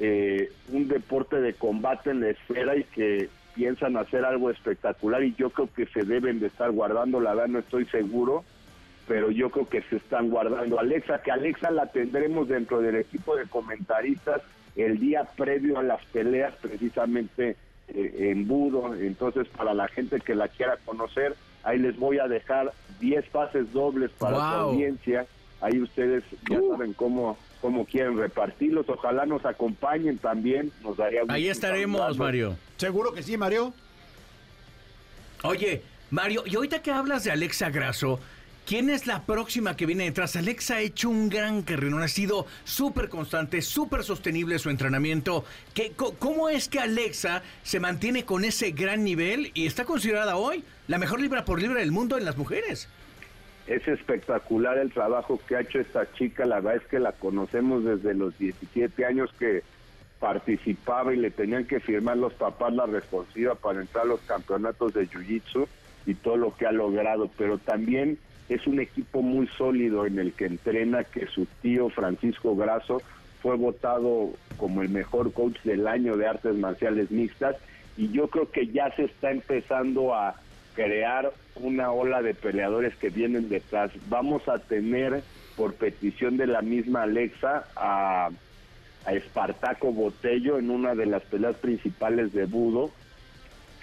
eh, un deporte de combate en la esfera y que piensan hacer algo espectacular y yo creo que se deben de estar guardando, la verdad no estoy seguro, pero yo creo que se están guardando. Alexa, que Alexa la tendremos dentro del equipo de comentaristas el día previo a las peleas precisamente eh, en Budo, entonces para la gente que la quiera conocer, ahí les voy a dejar 10 pases dobles para la audiencia, ahí ustedes ya uh. saben cómo cómo quieren repartirlos. Ojalá nos acompañen también, nos daría Ahí estaremos, Mario. Seguro que sí, Mario. Oye, Mario, y ahorita que hablas de Alexa Grasso, ¿quién es la próxima que viene detrás? Alexa ha hecho un gran carrero, ha sido súper constante, súper sostenible su entrenamiento. ¿Qué, ¿Cómo es que Alexa se mantiene con ese gran nivel y está considerada hoy la mejor libra por libra del mundo en las mujeres? Es espectacular el trabajo que ha hecho esta chica, la verdad es que la conocemos desde los 17 años que participaba y le tenían que firmar los papás la responsiva para entrar a los campeonatos de Jiu-Jitsu y todo lo que ha logrado, pero también es un equipo muy sólido en el que entrena, que su tío Francisco Grasso fue votado como el mejor coach del año de artes marciales mixtas y yo creo que ya se está empezando a crear una ola de peleadores que vienen detrás. Vamos a tener, por petición de la misma Alexa, a, a Espartaco Botello en una de las peleas principales de Budo,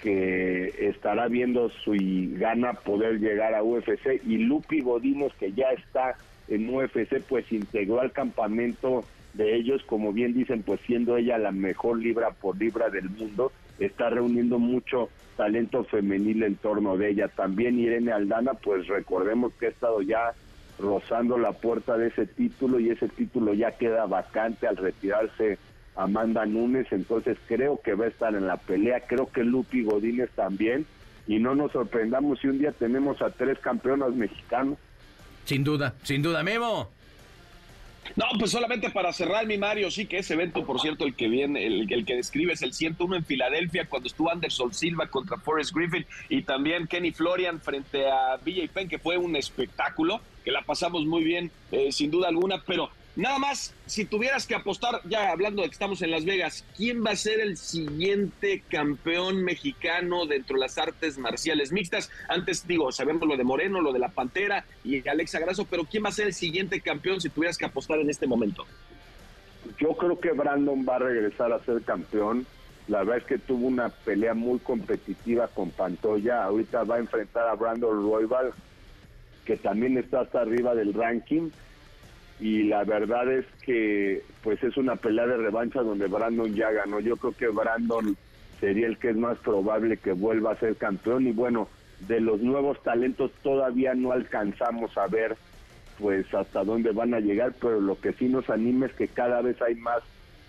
que estará viendo si gana poder llegar a UFC, y Lupi Godínez, que ya está en UFC, pues integró al campamento de ellos, como bien dicen, pues siendo ella la mejor libra por libra del mundo, está reuniendo mucho talento femenil en torno de ella. También Irene Aldana, pues recordemos que ha estado ya rozando la puerta de ese título y ese título ya queda vacante al retirarse Amanda Núñez, entonces creo que va a estar en la pelea, creo que Lupi Godínez también, y no nos sorprendamos si un día tenemos a tres campeonas mexicanos. Sin duda, sin duda, Memo. No, pues solamente para cerrar, mi Mario, sí que ese evento, por cierto, el que viene, el, que describe es el 101 en Filadelfia, cuando estuvo Anderson Silva contra Forrest Griffin y también Kenny Florian frente a BJ Penn, que fue un espectáculo, que la pasamos muy bien, eh, sin duda alguna, pero Nada más, si tuvieras que apostar, ya hablando de que estamos en Las Vegas, ¿quién va a ser el siguiente campeón mexicano dentro de las artes marciales mixtas? Antes digo, sabemos lo de Moreno, lo de la Pantera y Alexa Grasso, pero ¿quién va a ser el siguiente campeón si tuvieras que apostar en este momento? Yo creo que Brandon va a regresar a ser campeón. La verdad es que tuvo una pelea muy competitiva con Pantoya. Ahorita va a enfrentar a Brandon Royval, que también está hasta arriba del ranking y la verdad es que pues es una pelea de revancha donde Brandon ya ganó. Yo creo que Brandon sería el que es más probable que vuelva a ser campeón y bueno, de los nuevos talentos todavía no alcanzamos a ver pues hasta dónde van a llegar, pero lo que sí nos anima es que cada vez hay más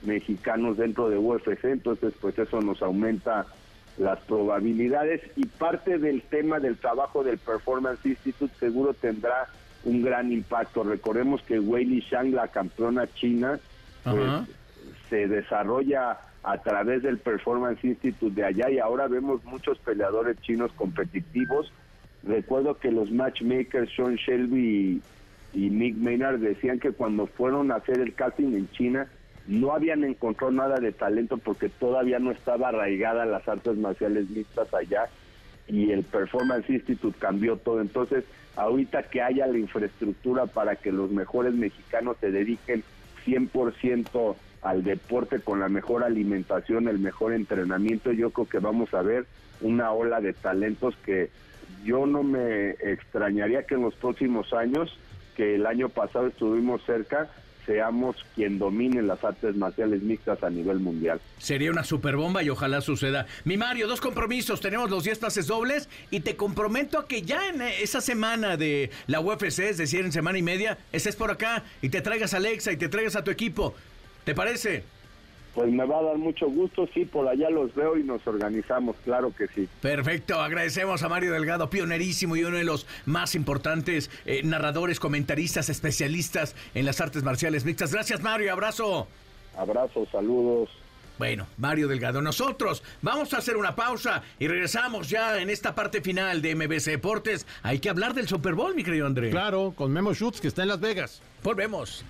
mexicanos dentro de UFC, entonces pues eso nos aumenta las probabilidades y parte del tema del trabajo del Performance Institute seguro tendrá un gran impacto. Recordemos que Wei Shang, la campeona china, pues, se desarrolla a través del Performance Institute de allá y ahora vemos muchos peleadores chinos competitivos. Recuerdo que los matchmakers Sean Shelby y, y Nick Maynard decían que cuando fueron a hacer el casting en China no habían encontrado nada de talento porque todavía no estaba arraigada las artes marciales mixtas allá y el Performance Institute cambió todo. Entonces, ahorita que haya la infraestructura para que los mejores mexicanos se dediquen 100% al deporte con la mejor alimentación, el mejor entrenamiento, yo creo que vamos a ver una ola de talentos que yo no me extrañaría que en los próximos años, que el año pasado estuvimos cerca, seamos quien domine las artes marciales mixtas a nivel mundial. Sería una super bomba y ojalá suceda. Mi Mario, dos compromisos. Tenemos los 10 pases dobles y te comprometo a que ya en esa semana de la UFC, es decir, en semana y media, estés por acá y te traigas a Alexa y te traigas a tu equipo. ¿Te parece? Pues me va a dar mucho gusto, sí, por allá los veo y nos organizamos, claro que sí. Perfecto, agradecemos a Mario Delgado, pionerísimo y uno de los más importantes eh, narradores, comentaristas, especialistas en las artes marciales mixtas. Gracias Mario, abrazo. Abrazo, saludos. Bueno, Mario Delgado, nosotros vamos a hacer una pausa y regresamos ya en esta parte final de MBC Deportes. Hay que hablar del Super Bowl, mi querido André. Claro, con Memo Schutz, que está en Las Vegas. Volvemos.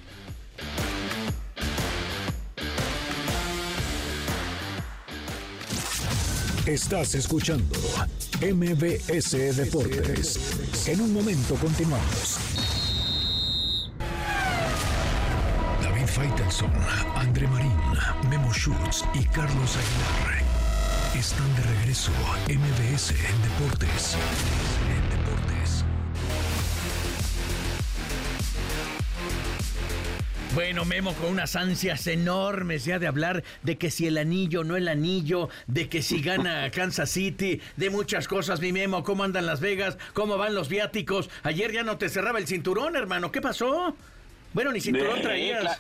Estás escuchando MBS Deportes. En un momento continuamos. David Faitelson, André Marín, Memo Schutz y Carlos Aguilar están de regreso a MBS Deportes. Bueno, Memo, con unas ansias enormes ya de hablar de que si el anillo, no el anillo, de que si gana *laughs* Kansas City, de muchas cosas, mi Memo, cómo andan Las Vegas, cómo van los viáticos. Ayer ya no te cerraba el cinturón, hermano, ¿qué pasó? Bueno, ni cinturón Eh, traías. cla-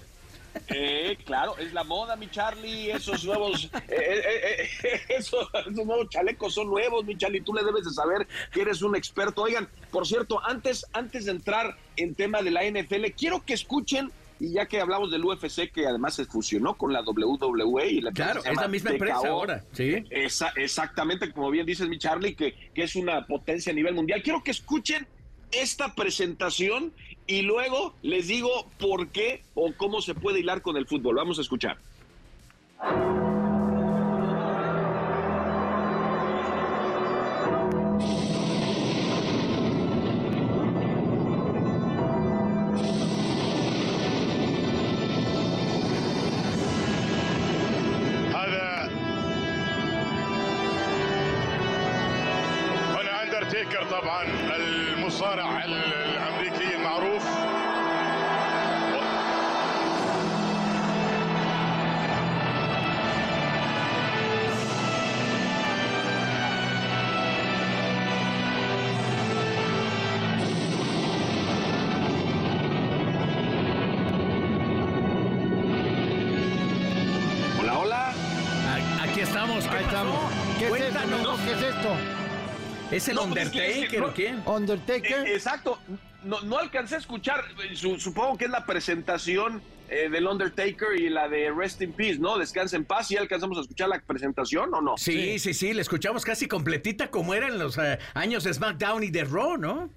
eh, claro, es la moda, mi Charlie. Esos nuevos, eh, eh, eh, *laughs* esos, esos nuevos chalecos son nuevos, mi Charlie. Tú le debes de saber que eres un experto. Oigan, por cierto, antes, antes de entrar en tema de la NFL, quiero que escuchen. Y ya que hablamos del UFC, que además se fusionó con la WWE y la Claro, es la misma empresa ahora, sí. Esa- exactamente, como bien dices, mi Charlie, que, que es una potencia a nivel mundial. Quiero que escuchen esta presentación y luego les digo por qué o cómo se puede hilar con el fútbol. Vamos a escuchar. اندرتيكر طبعا المصارع ال- الأمريكي المعروف ¿Es el No, pues es que- es que Undertaker no- o qué? ¿Undertaker? Eh, exacto. No, no alcancé a escuchar, eh, su- supongo que es la presentación eh, del Undertaker y la de Rest in Peace, ¿no? Descansa en paz. ¿Y alcanzamos a escuchar la presentación o no? Sí, sí, sí, la escuchamos casi completita como era en los eh, años de SmackDown y de Raw, ¿no?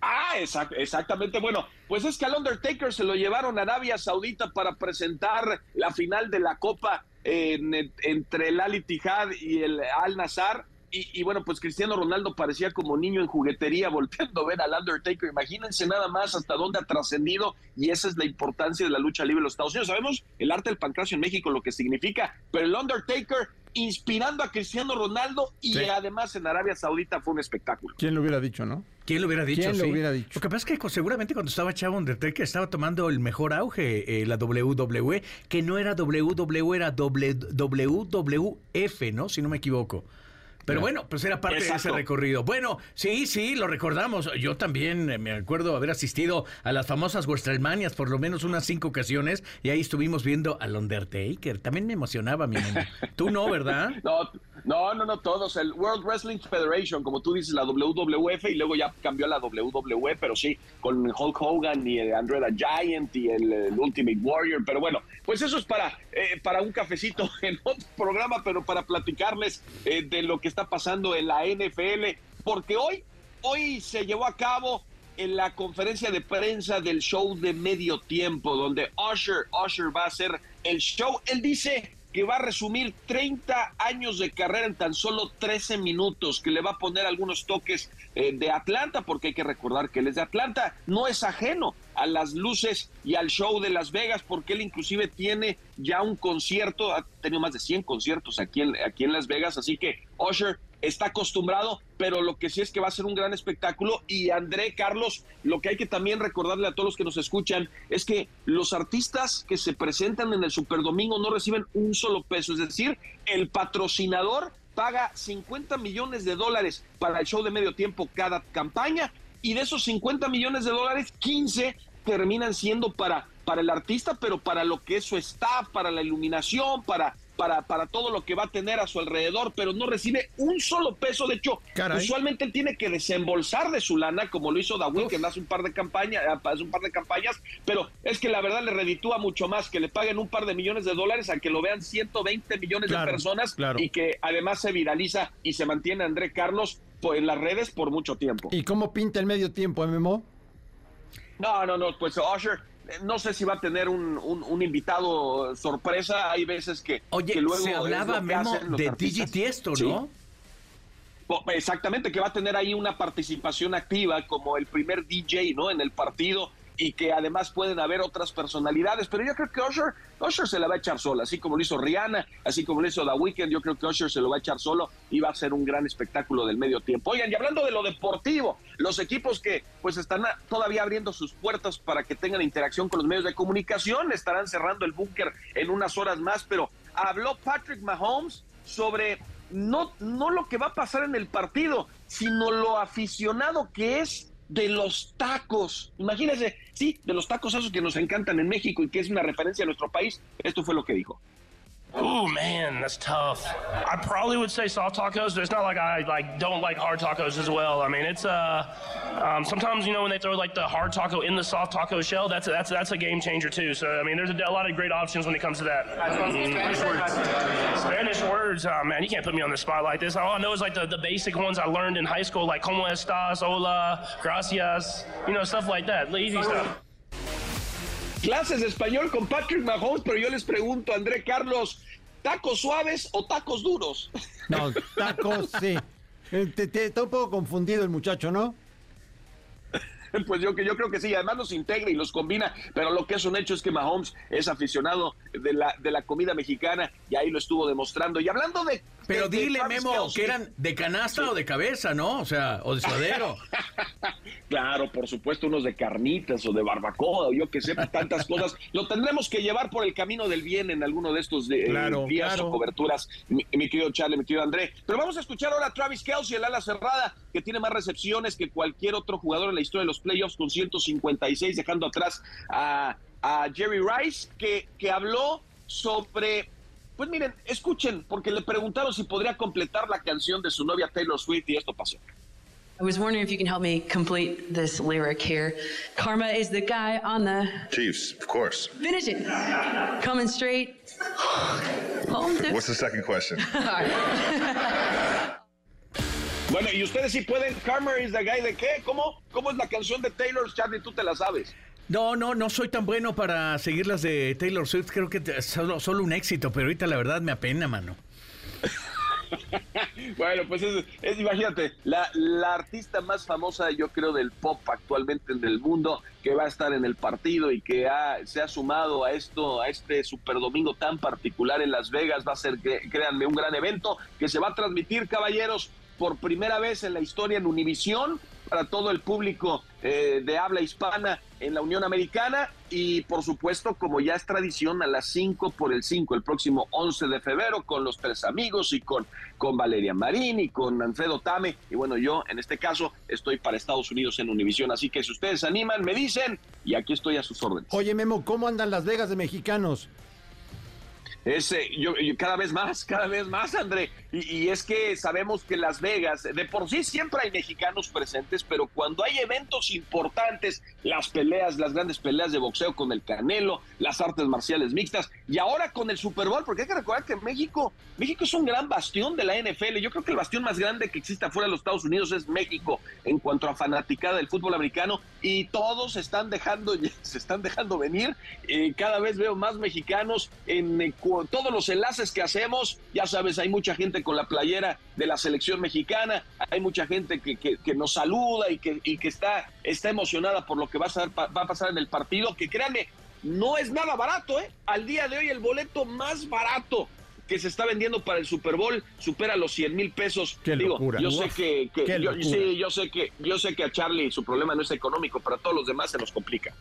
Ah, exact- exactamente. Bueno, pues es que al Undertaker se lo llevaron a Arabia Saudita para presentar la final de la Copa en- entre el Al Ittihad y el Al Nazar. Y, y bueno, pues Cristiano Ronaldo parecía como niño en juguetería *laughs* volteando a ver al Undertaker. Imagínense nada más hasta dónde ha trascendido y esa es la importancia de la lucha libre en los Estados Unidos. Sabemos el arte del pancracio en México, lo que significa, pero el Undertaker inspirando a Cristiano Ronaldo y Sí. además en Arabia Saudita fue un espectáculo. ¿Quién lo hubiera dicho, no? ¿Quién lo hubiera dicho? ¿Quién lo sí? hubiera dicho? Lo que pasa es que seguramente cuando estaba Chavo Undertaker estaba tomando el mejor auge eh, la WWE, que no era WWE, era W- WWF, ¿no? Si no me equivoco. Pero bueno, pues era parte de ese recorrido. Bueno, sí, sí, lo recordamos. Yo también me acuerdo haber asistido a las famosas WrestleManias por lo menos unas cinco ocasiones y ahí estuvimos viendo al Undertaker. También me emocionaba, mi nene. Tú no, ¿verdad? *laughs* No, no, no, no, todos. El World Wrestling Federation, como tú dices, la WWF y luego ya cambió a la WWE, pero sí, con Hulk Hogan y el Andrea Giant y el, el Ultimate Warrior. Pero bueno, pues eso es para, eh, para un cafecito *laughs* en otro programa, pero para platicarles eh, de lo que está pasando en la NFL, porque hoy, hoy se llevó a cabo en la conferencia de prensa del show de medio tiempo, donde Usher, Usher va a hacer el show. Él dice que va a resumir 30 años de carrera en tan solo 13 minutos, que le va a poner algunos toques eh, de Atlanta, porque hay que recordar que él es de Atlanta, no es ajeno a las luces y al show de Las Vegas, porque él inclusive tiene ya un concierto, ha tenido más de 100 conciertos aquí en, aquí en Las Vegas, así que Usher está acostumbrado, pero lo que sí es que va a ser un gran espectáculo. Y André, Carlos, lo que hay que también recordarle a todos los que nos escuchan es que los artistas que se presentan en el Superdomingo no reciben un solo peso, es decir, el patrocinador paga 50 millones de dólares para el show de medio tiempo cada campaña y de esos 50 millones de dólares, 15 terminan siendo para, para el artista, pero para lo que es su staff, para la iluminación, para, para, para todo lo que va a tener a su alrededor, pero no recibe un solo peso. De hecho, usualmente él tiene que desembolsar de su lana, como lo hizo The que hace un par de campañas, eh, hace un par de campañas, pero es que la verdad le reditúa mucho más que le paguen un par de millones de dólares a que lo vean 120 millones de personas y que además se viraliza y se mantiene André Carlos en las redes por mucho tiempo. ¿Y cómo pinta el medio tiempo, Memo? No, no, no, pues Usher, eh, no sé si va a tener un, un, invitado sorpresa. Hay veces que, Oye, luego se hablaba, Memo, de DJ Tiesto, ¿no? Exactamente, que va a tener ahí una participación activa como el primer DJ, ¿no? En el partido y que además pueden haber otras personalidades, pero yo creo que Usher, Usher se la va a echar sola, así como lo hizo Rihanna, así como lo hizo The Weeknd, yo creo que Usher se lo va a echar solo y va a ser un gran espectáculo del medio tiempo. Oigan, y hablando de lo deportivo, los equipos que pues están todavía abriendo sus puertas para que tengan interacción con los medios de comunicación, estarán cerrando el búnker en unas horas más, pero habló Patrick Mahomes sobre no, no lo que va a pasar en el partido, sino lo aficionado que es de los tacos. Imagínense, sí, de los tacos esos que nos encantan en México y que es una referencia a nuestro país. Esto fue lo que dijo. Oh man, that's tough. I probably would say soft tacos, but it's not like I like don't like hard tacos as well. I mean, it's uh, um, sometimes you know when they throw like the hard taco in the soft taco shell, that's that's that's a game changer too. So I mean, there's a, a lot of great options when it comes to that. Spanish words. Spanish words. Oh man, you can't put me on the spot like this. All I know is like the, the basic ones I learned in high school, like como estas, hola, gracias, you know, stuff like that. Easy stuff. Clases de español con Patrick Mahomes, pero yo les pregunto, André Carlos, ¿tacos suaves o tacos duros? No, tacos, sí. Eh, te, está un poco confundido el muchacho, ¿no? *laughs* Pues yo, yo creo que sí, además los integra y los combina, pero lo que es un hecho es que Mahomes es aficionado de la, de la comida mexicana y ahí lo estuvo demostrando. Y hablando de... Pero dile, Memo, que eran de canasta o de cabeza, ¿no? O sea, o de suadero. *laughs* claro, por supuesto, unos de carnitas o de barbacoa o yo que sé, tantas cosas. *laughs* Lo tendremos que llevar por el camino del bien en alguno de estos de, eh, días o coberturas, mi, querido Charlie, mi querido André. Pero vamos a escuchar ahora a Travis Kelsey, el ala cerrada, que tiene más recepciones que cualquier otro jugador en la historia de los playoffs con 156, dejando atrás a, Jerry Rice, que, que habló sobre pues miren, escuchen, porque le preguntaron si podría completar la canción de su novia Taylor Swift y esto pasó. I was wondering if you can help me complete this lyric here. Karma is the guy on the Chiefs, of course. Finish it. Coming straight. Home What's the second question? *laughs* Bueno, y ustedes sí pueden. Karma is the guy de qué? ¿Cómo? ¿Cómo es la canción de Taylor? Charlie, tú te la sabes. No, no, no soy tan bueno para seguir las de Taylor Swift. Creo que es solo, solo un éxito, pero ahorita la verdad me apena, mano. *laughs* bueno, pues es, imagínate, la, artista más famosa, yo creo, del pop actualmente en el mundo, que va a estar en el partido y que se ha sumado a esto, a este super domingo tan particular en Las Vegas, va a ser, créanme, un gran evento que se va a transmitir, caballeros, por primera vez en la historia en Univisión para todo el público eh, de habla hispana en la Unión Americana y por supuesto como ya es tradición a las 5 por el 5 el próximo 11 de febrero con los tres amigos y con, con Valeria Marín y con Alfredo Tame y bueno yo en este caso estoy para Estados Unidos en Univisión así que si ustedes animan me dicen y aquí estoy a sus órdenes. Oye Memo, ¿cómo andan Las Vegas de mexicanos? Ese, yo, cada vez más, cada vez más, André. Y, es que sabemos que Las Vegas, de por sí siempre hay mexicanos presentes, pero cuando hay eventos importantes, las peleas, las grandes peleas de boxeo con el Canelo, las artes marciales mixtas, y ahora con el Super Bowl, porque hay que recordar que México, México es un gran bastión de la NFL. Yo creo que el bastión más grande que existe fuera de los Estados Unidos es México en cuanto a fanaticada del fútbol americano, y todos están dejando, *laughs* se están dejando venir. Eh, cada vez veo más mexicanos en todos los enlaces que hacemos, ya sabes, hay mucha gente con la playera de la selección mexicana, hay mucha gente que, que, nos saluda y que, y que está, está emocionada por lo que va a, ser, va a pasar en el partido, que créanme, no es nada barato, ¿eh? Al día de hoy el boleto más barato que se está vendiendo para el Super Bowl supera los 100 mil pesos. Qué Digo, locura. yo sé que, yo, sí, yo sé que yo sé que a Charlie su problema no es económico, pero a todos los demás se nos complica.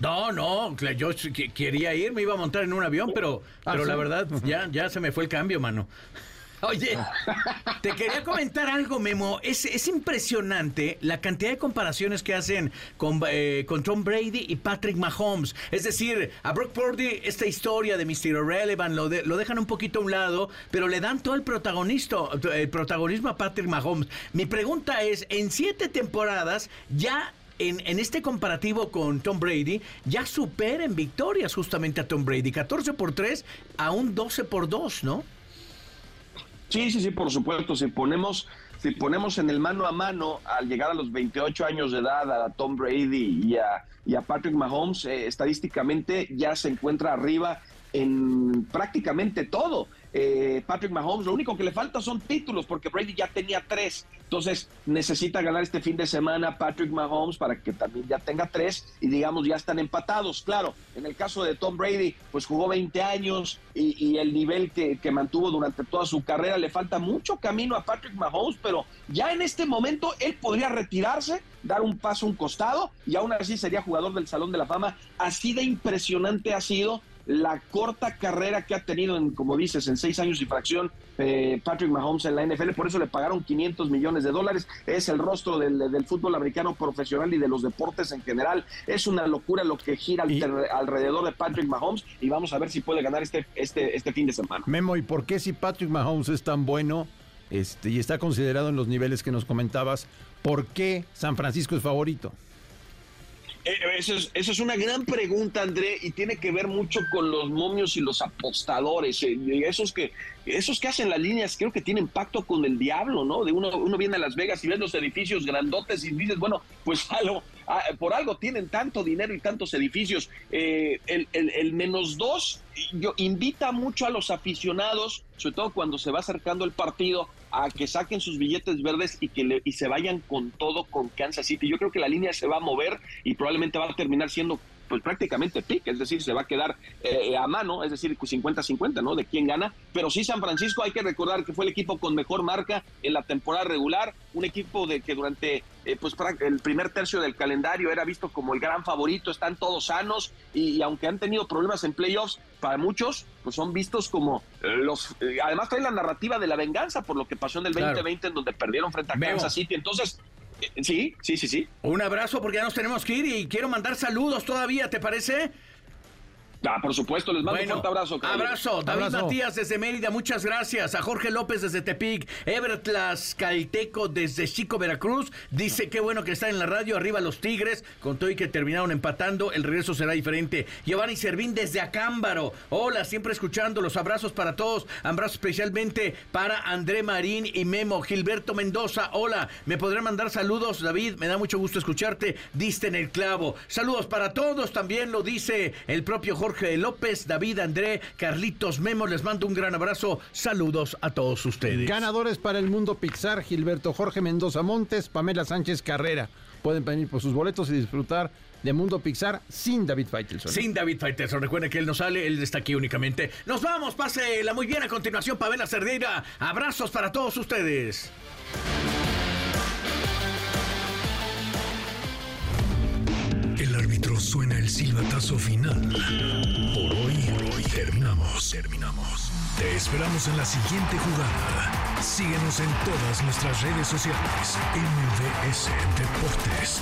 No, no, yo quería ir, me iba a montar en un avión, pero, ah, pero la verdad, ya, ya se me fue el cambio, mano. *laughs* Oye, *laughs* te quería comentar algo, Memo. Es, es impresionante la cantidad de comparaciones que hacen con, eh, con Tom Brady y Patrick Mahomes. Es decir, a Brock Purdy, esta historia de Mr. Irrelevant lo, de- lo dejan un poquito a un lado, pero le dan todo el protagonista, el protagonismo a Patrick Mahomes. Mi pregunta es, en siete temporadas ya... En, este comparativo con Tom Brady, ya supera en victorias justamente a Tom Brady. 14 por 3 a un 12 por 2, ¿no? Sí, sí, sí, por supuesto. Si ponemos, si ponemos en el mano a mano al llegar a los 28 años de edad a Tom Brady y a, y a Patrick Mahomes, eh, estadísticamente ya se encuentra arriba en prácticamente todo. Eh, Patrick Mahomes, lo único que le falta son títulos, porque Brady ya tenía tres. Entonces necesita ganar este fin de semana Patrick Mahomes para que también ya tenga tres y digamos ya están empatados. Claro, en el caso de Tom Brady, pues jugó 20 años y, el nivel que, que mantuvo durante toda su carrera le falta mucho camino a Patrick Mahomes, pero ya en este momento él podría retirarse, dar un paso a un costado y aún así sería jugador del Salón de la Fama. Así de impresionante ha sido la corta carrera que ha tenido, en, como dices, en seis años y fracción, eh, Patrick Mahomes en la NFL. Por eso le pagaron 500 millones de dólares. Es el rostro del, del fútbol americano profesional y de los deportes en general. Es una locura lo que gira alrededor de Patrick Mahomes y vamos a ver si puede ganar este, este, este fin de semana. Memo, ¿y por qué si Patrick Mahomes es tan bueno este, y está considerado en los niveles que nos comentabas, por qué San Francisco es favorito? Eh, Eso es, eso es una gran pregunta, André, y tiene que ver mucho con los momios y los apostadores. eh, esos que esos que hacen las líneas creo que tienen pacto con el diablo, ¿no? De uno, uno viene a Las Vegas y ves los edificios grandotes y dices, bueno, pues *laughs* algo, por algo tienen tanto dinero y tantos edificios. Eh, el, el- el menos dos yo, invita mucho a los aficionados, sobre todo cuando se va acercando el partido, a que saquen sus billetes verdes y que le- y se vayan con todo con Kansas City. Yo creo que la línea se va a mover y probablemente va a terminar siendo pues prácticamente pick, es decir, se va a quedar eh, a mano, es decir, 50-50, ¿no? De quién gana. Pero sí, San Francisco, hay que recordar que fue el equipo con mejor marca en la temporada regular, un equipo de que durante eh, pues el primer tercio del calendario era visto como el gran favorito, están todos sanos y, y aunque han tenido problemas en playoffs, para muchos, pues son vistos como los... eh, además trae la narrativa de la venganza por lo que pasó en el Claro. 2020 en donde perdieron frente a. Kansas City. Entonces, sí, sí, sí, sí. Un abrazo porque ya nos tenemos que ir y quiero mandar saludos todavía, ¿te parece? Ah, por supuesto, les mando Bueno, un fuerte abrazo. Abrazo, David Abrazo. Matías desde Mérida, muchas gracias. A Jorge López desde Tepic, Everett Calteco desde Chico, Veracruz. Dice qué bueno que está en la radio, arriba los Tigres, con todo y que terminaron empatando, el regreso será diferente. Giovanni Servín desde Acámbaro. Hola, siempre escuchando, los abrazos para todos. Abrazo especialmente para André Marín y Memo. Gilberto Mendoza, hola, me podrán mandar saludos, David, me da mucho gusto escucharte. Diste en el clavo. Saludos para todos, también lo dice el propio Jorge López, David, André, Carlitos, Memo, les mando un gran abrazo. Saludos a todos ustedes. Ganadores para el mundo Pixar, Gilberto Jorge Mendoza Montes, Pamela Sánchez Carrera. Pueden venir por sus boletos y disfrutar de Mundo Pixar sin David Faitelson. Sin David Faitelson, recuerden que él no sale, él está aquí únicamente. Nos vamos, pásela muy bien. A continuación, Pamela Cerdeira. Abrazos para todos ustedes. El árbitro suena el silbatazo final. Por hoy, por hoy terminamos, terminamos. Te esperamos en la siguiente jugada. Síguenos en todas nuestras redes sociales. MVS Deportes.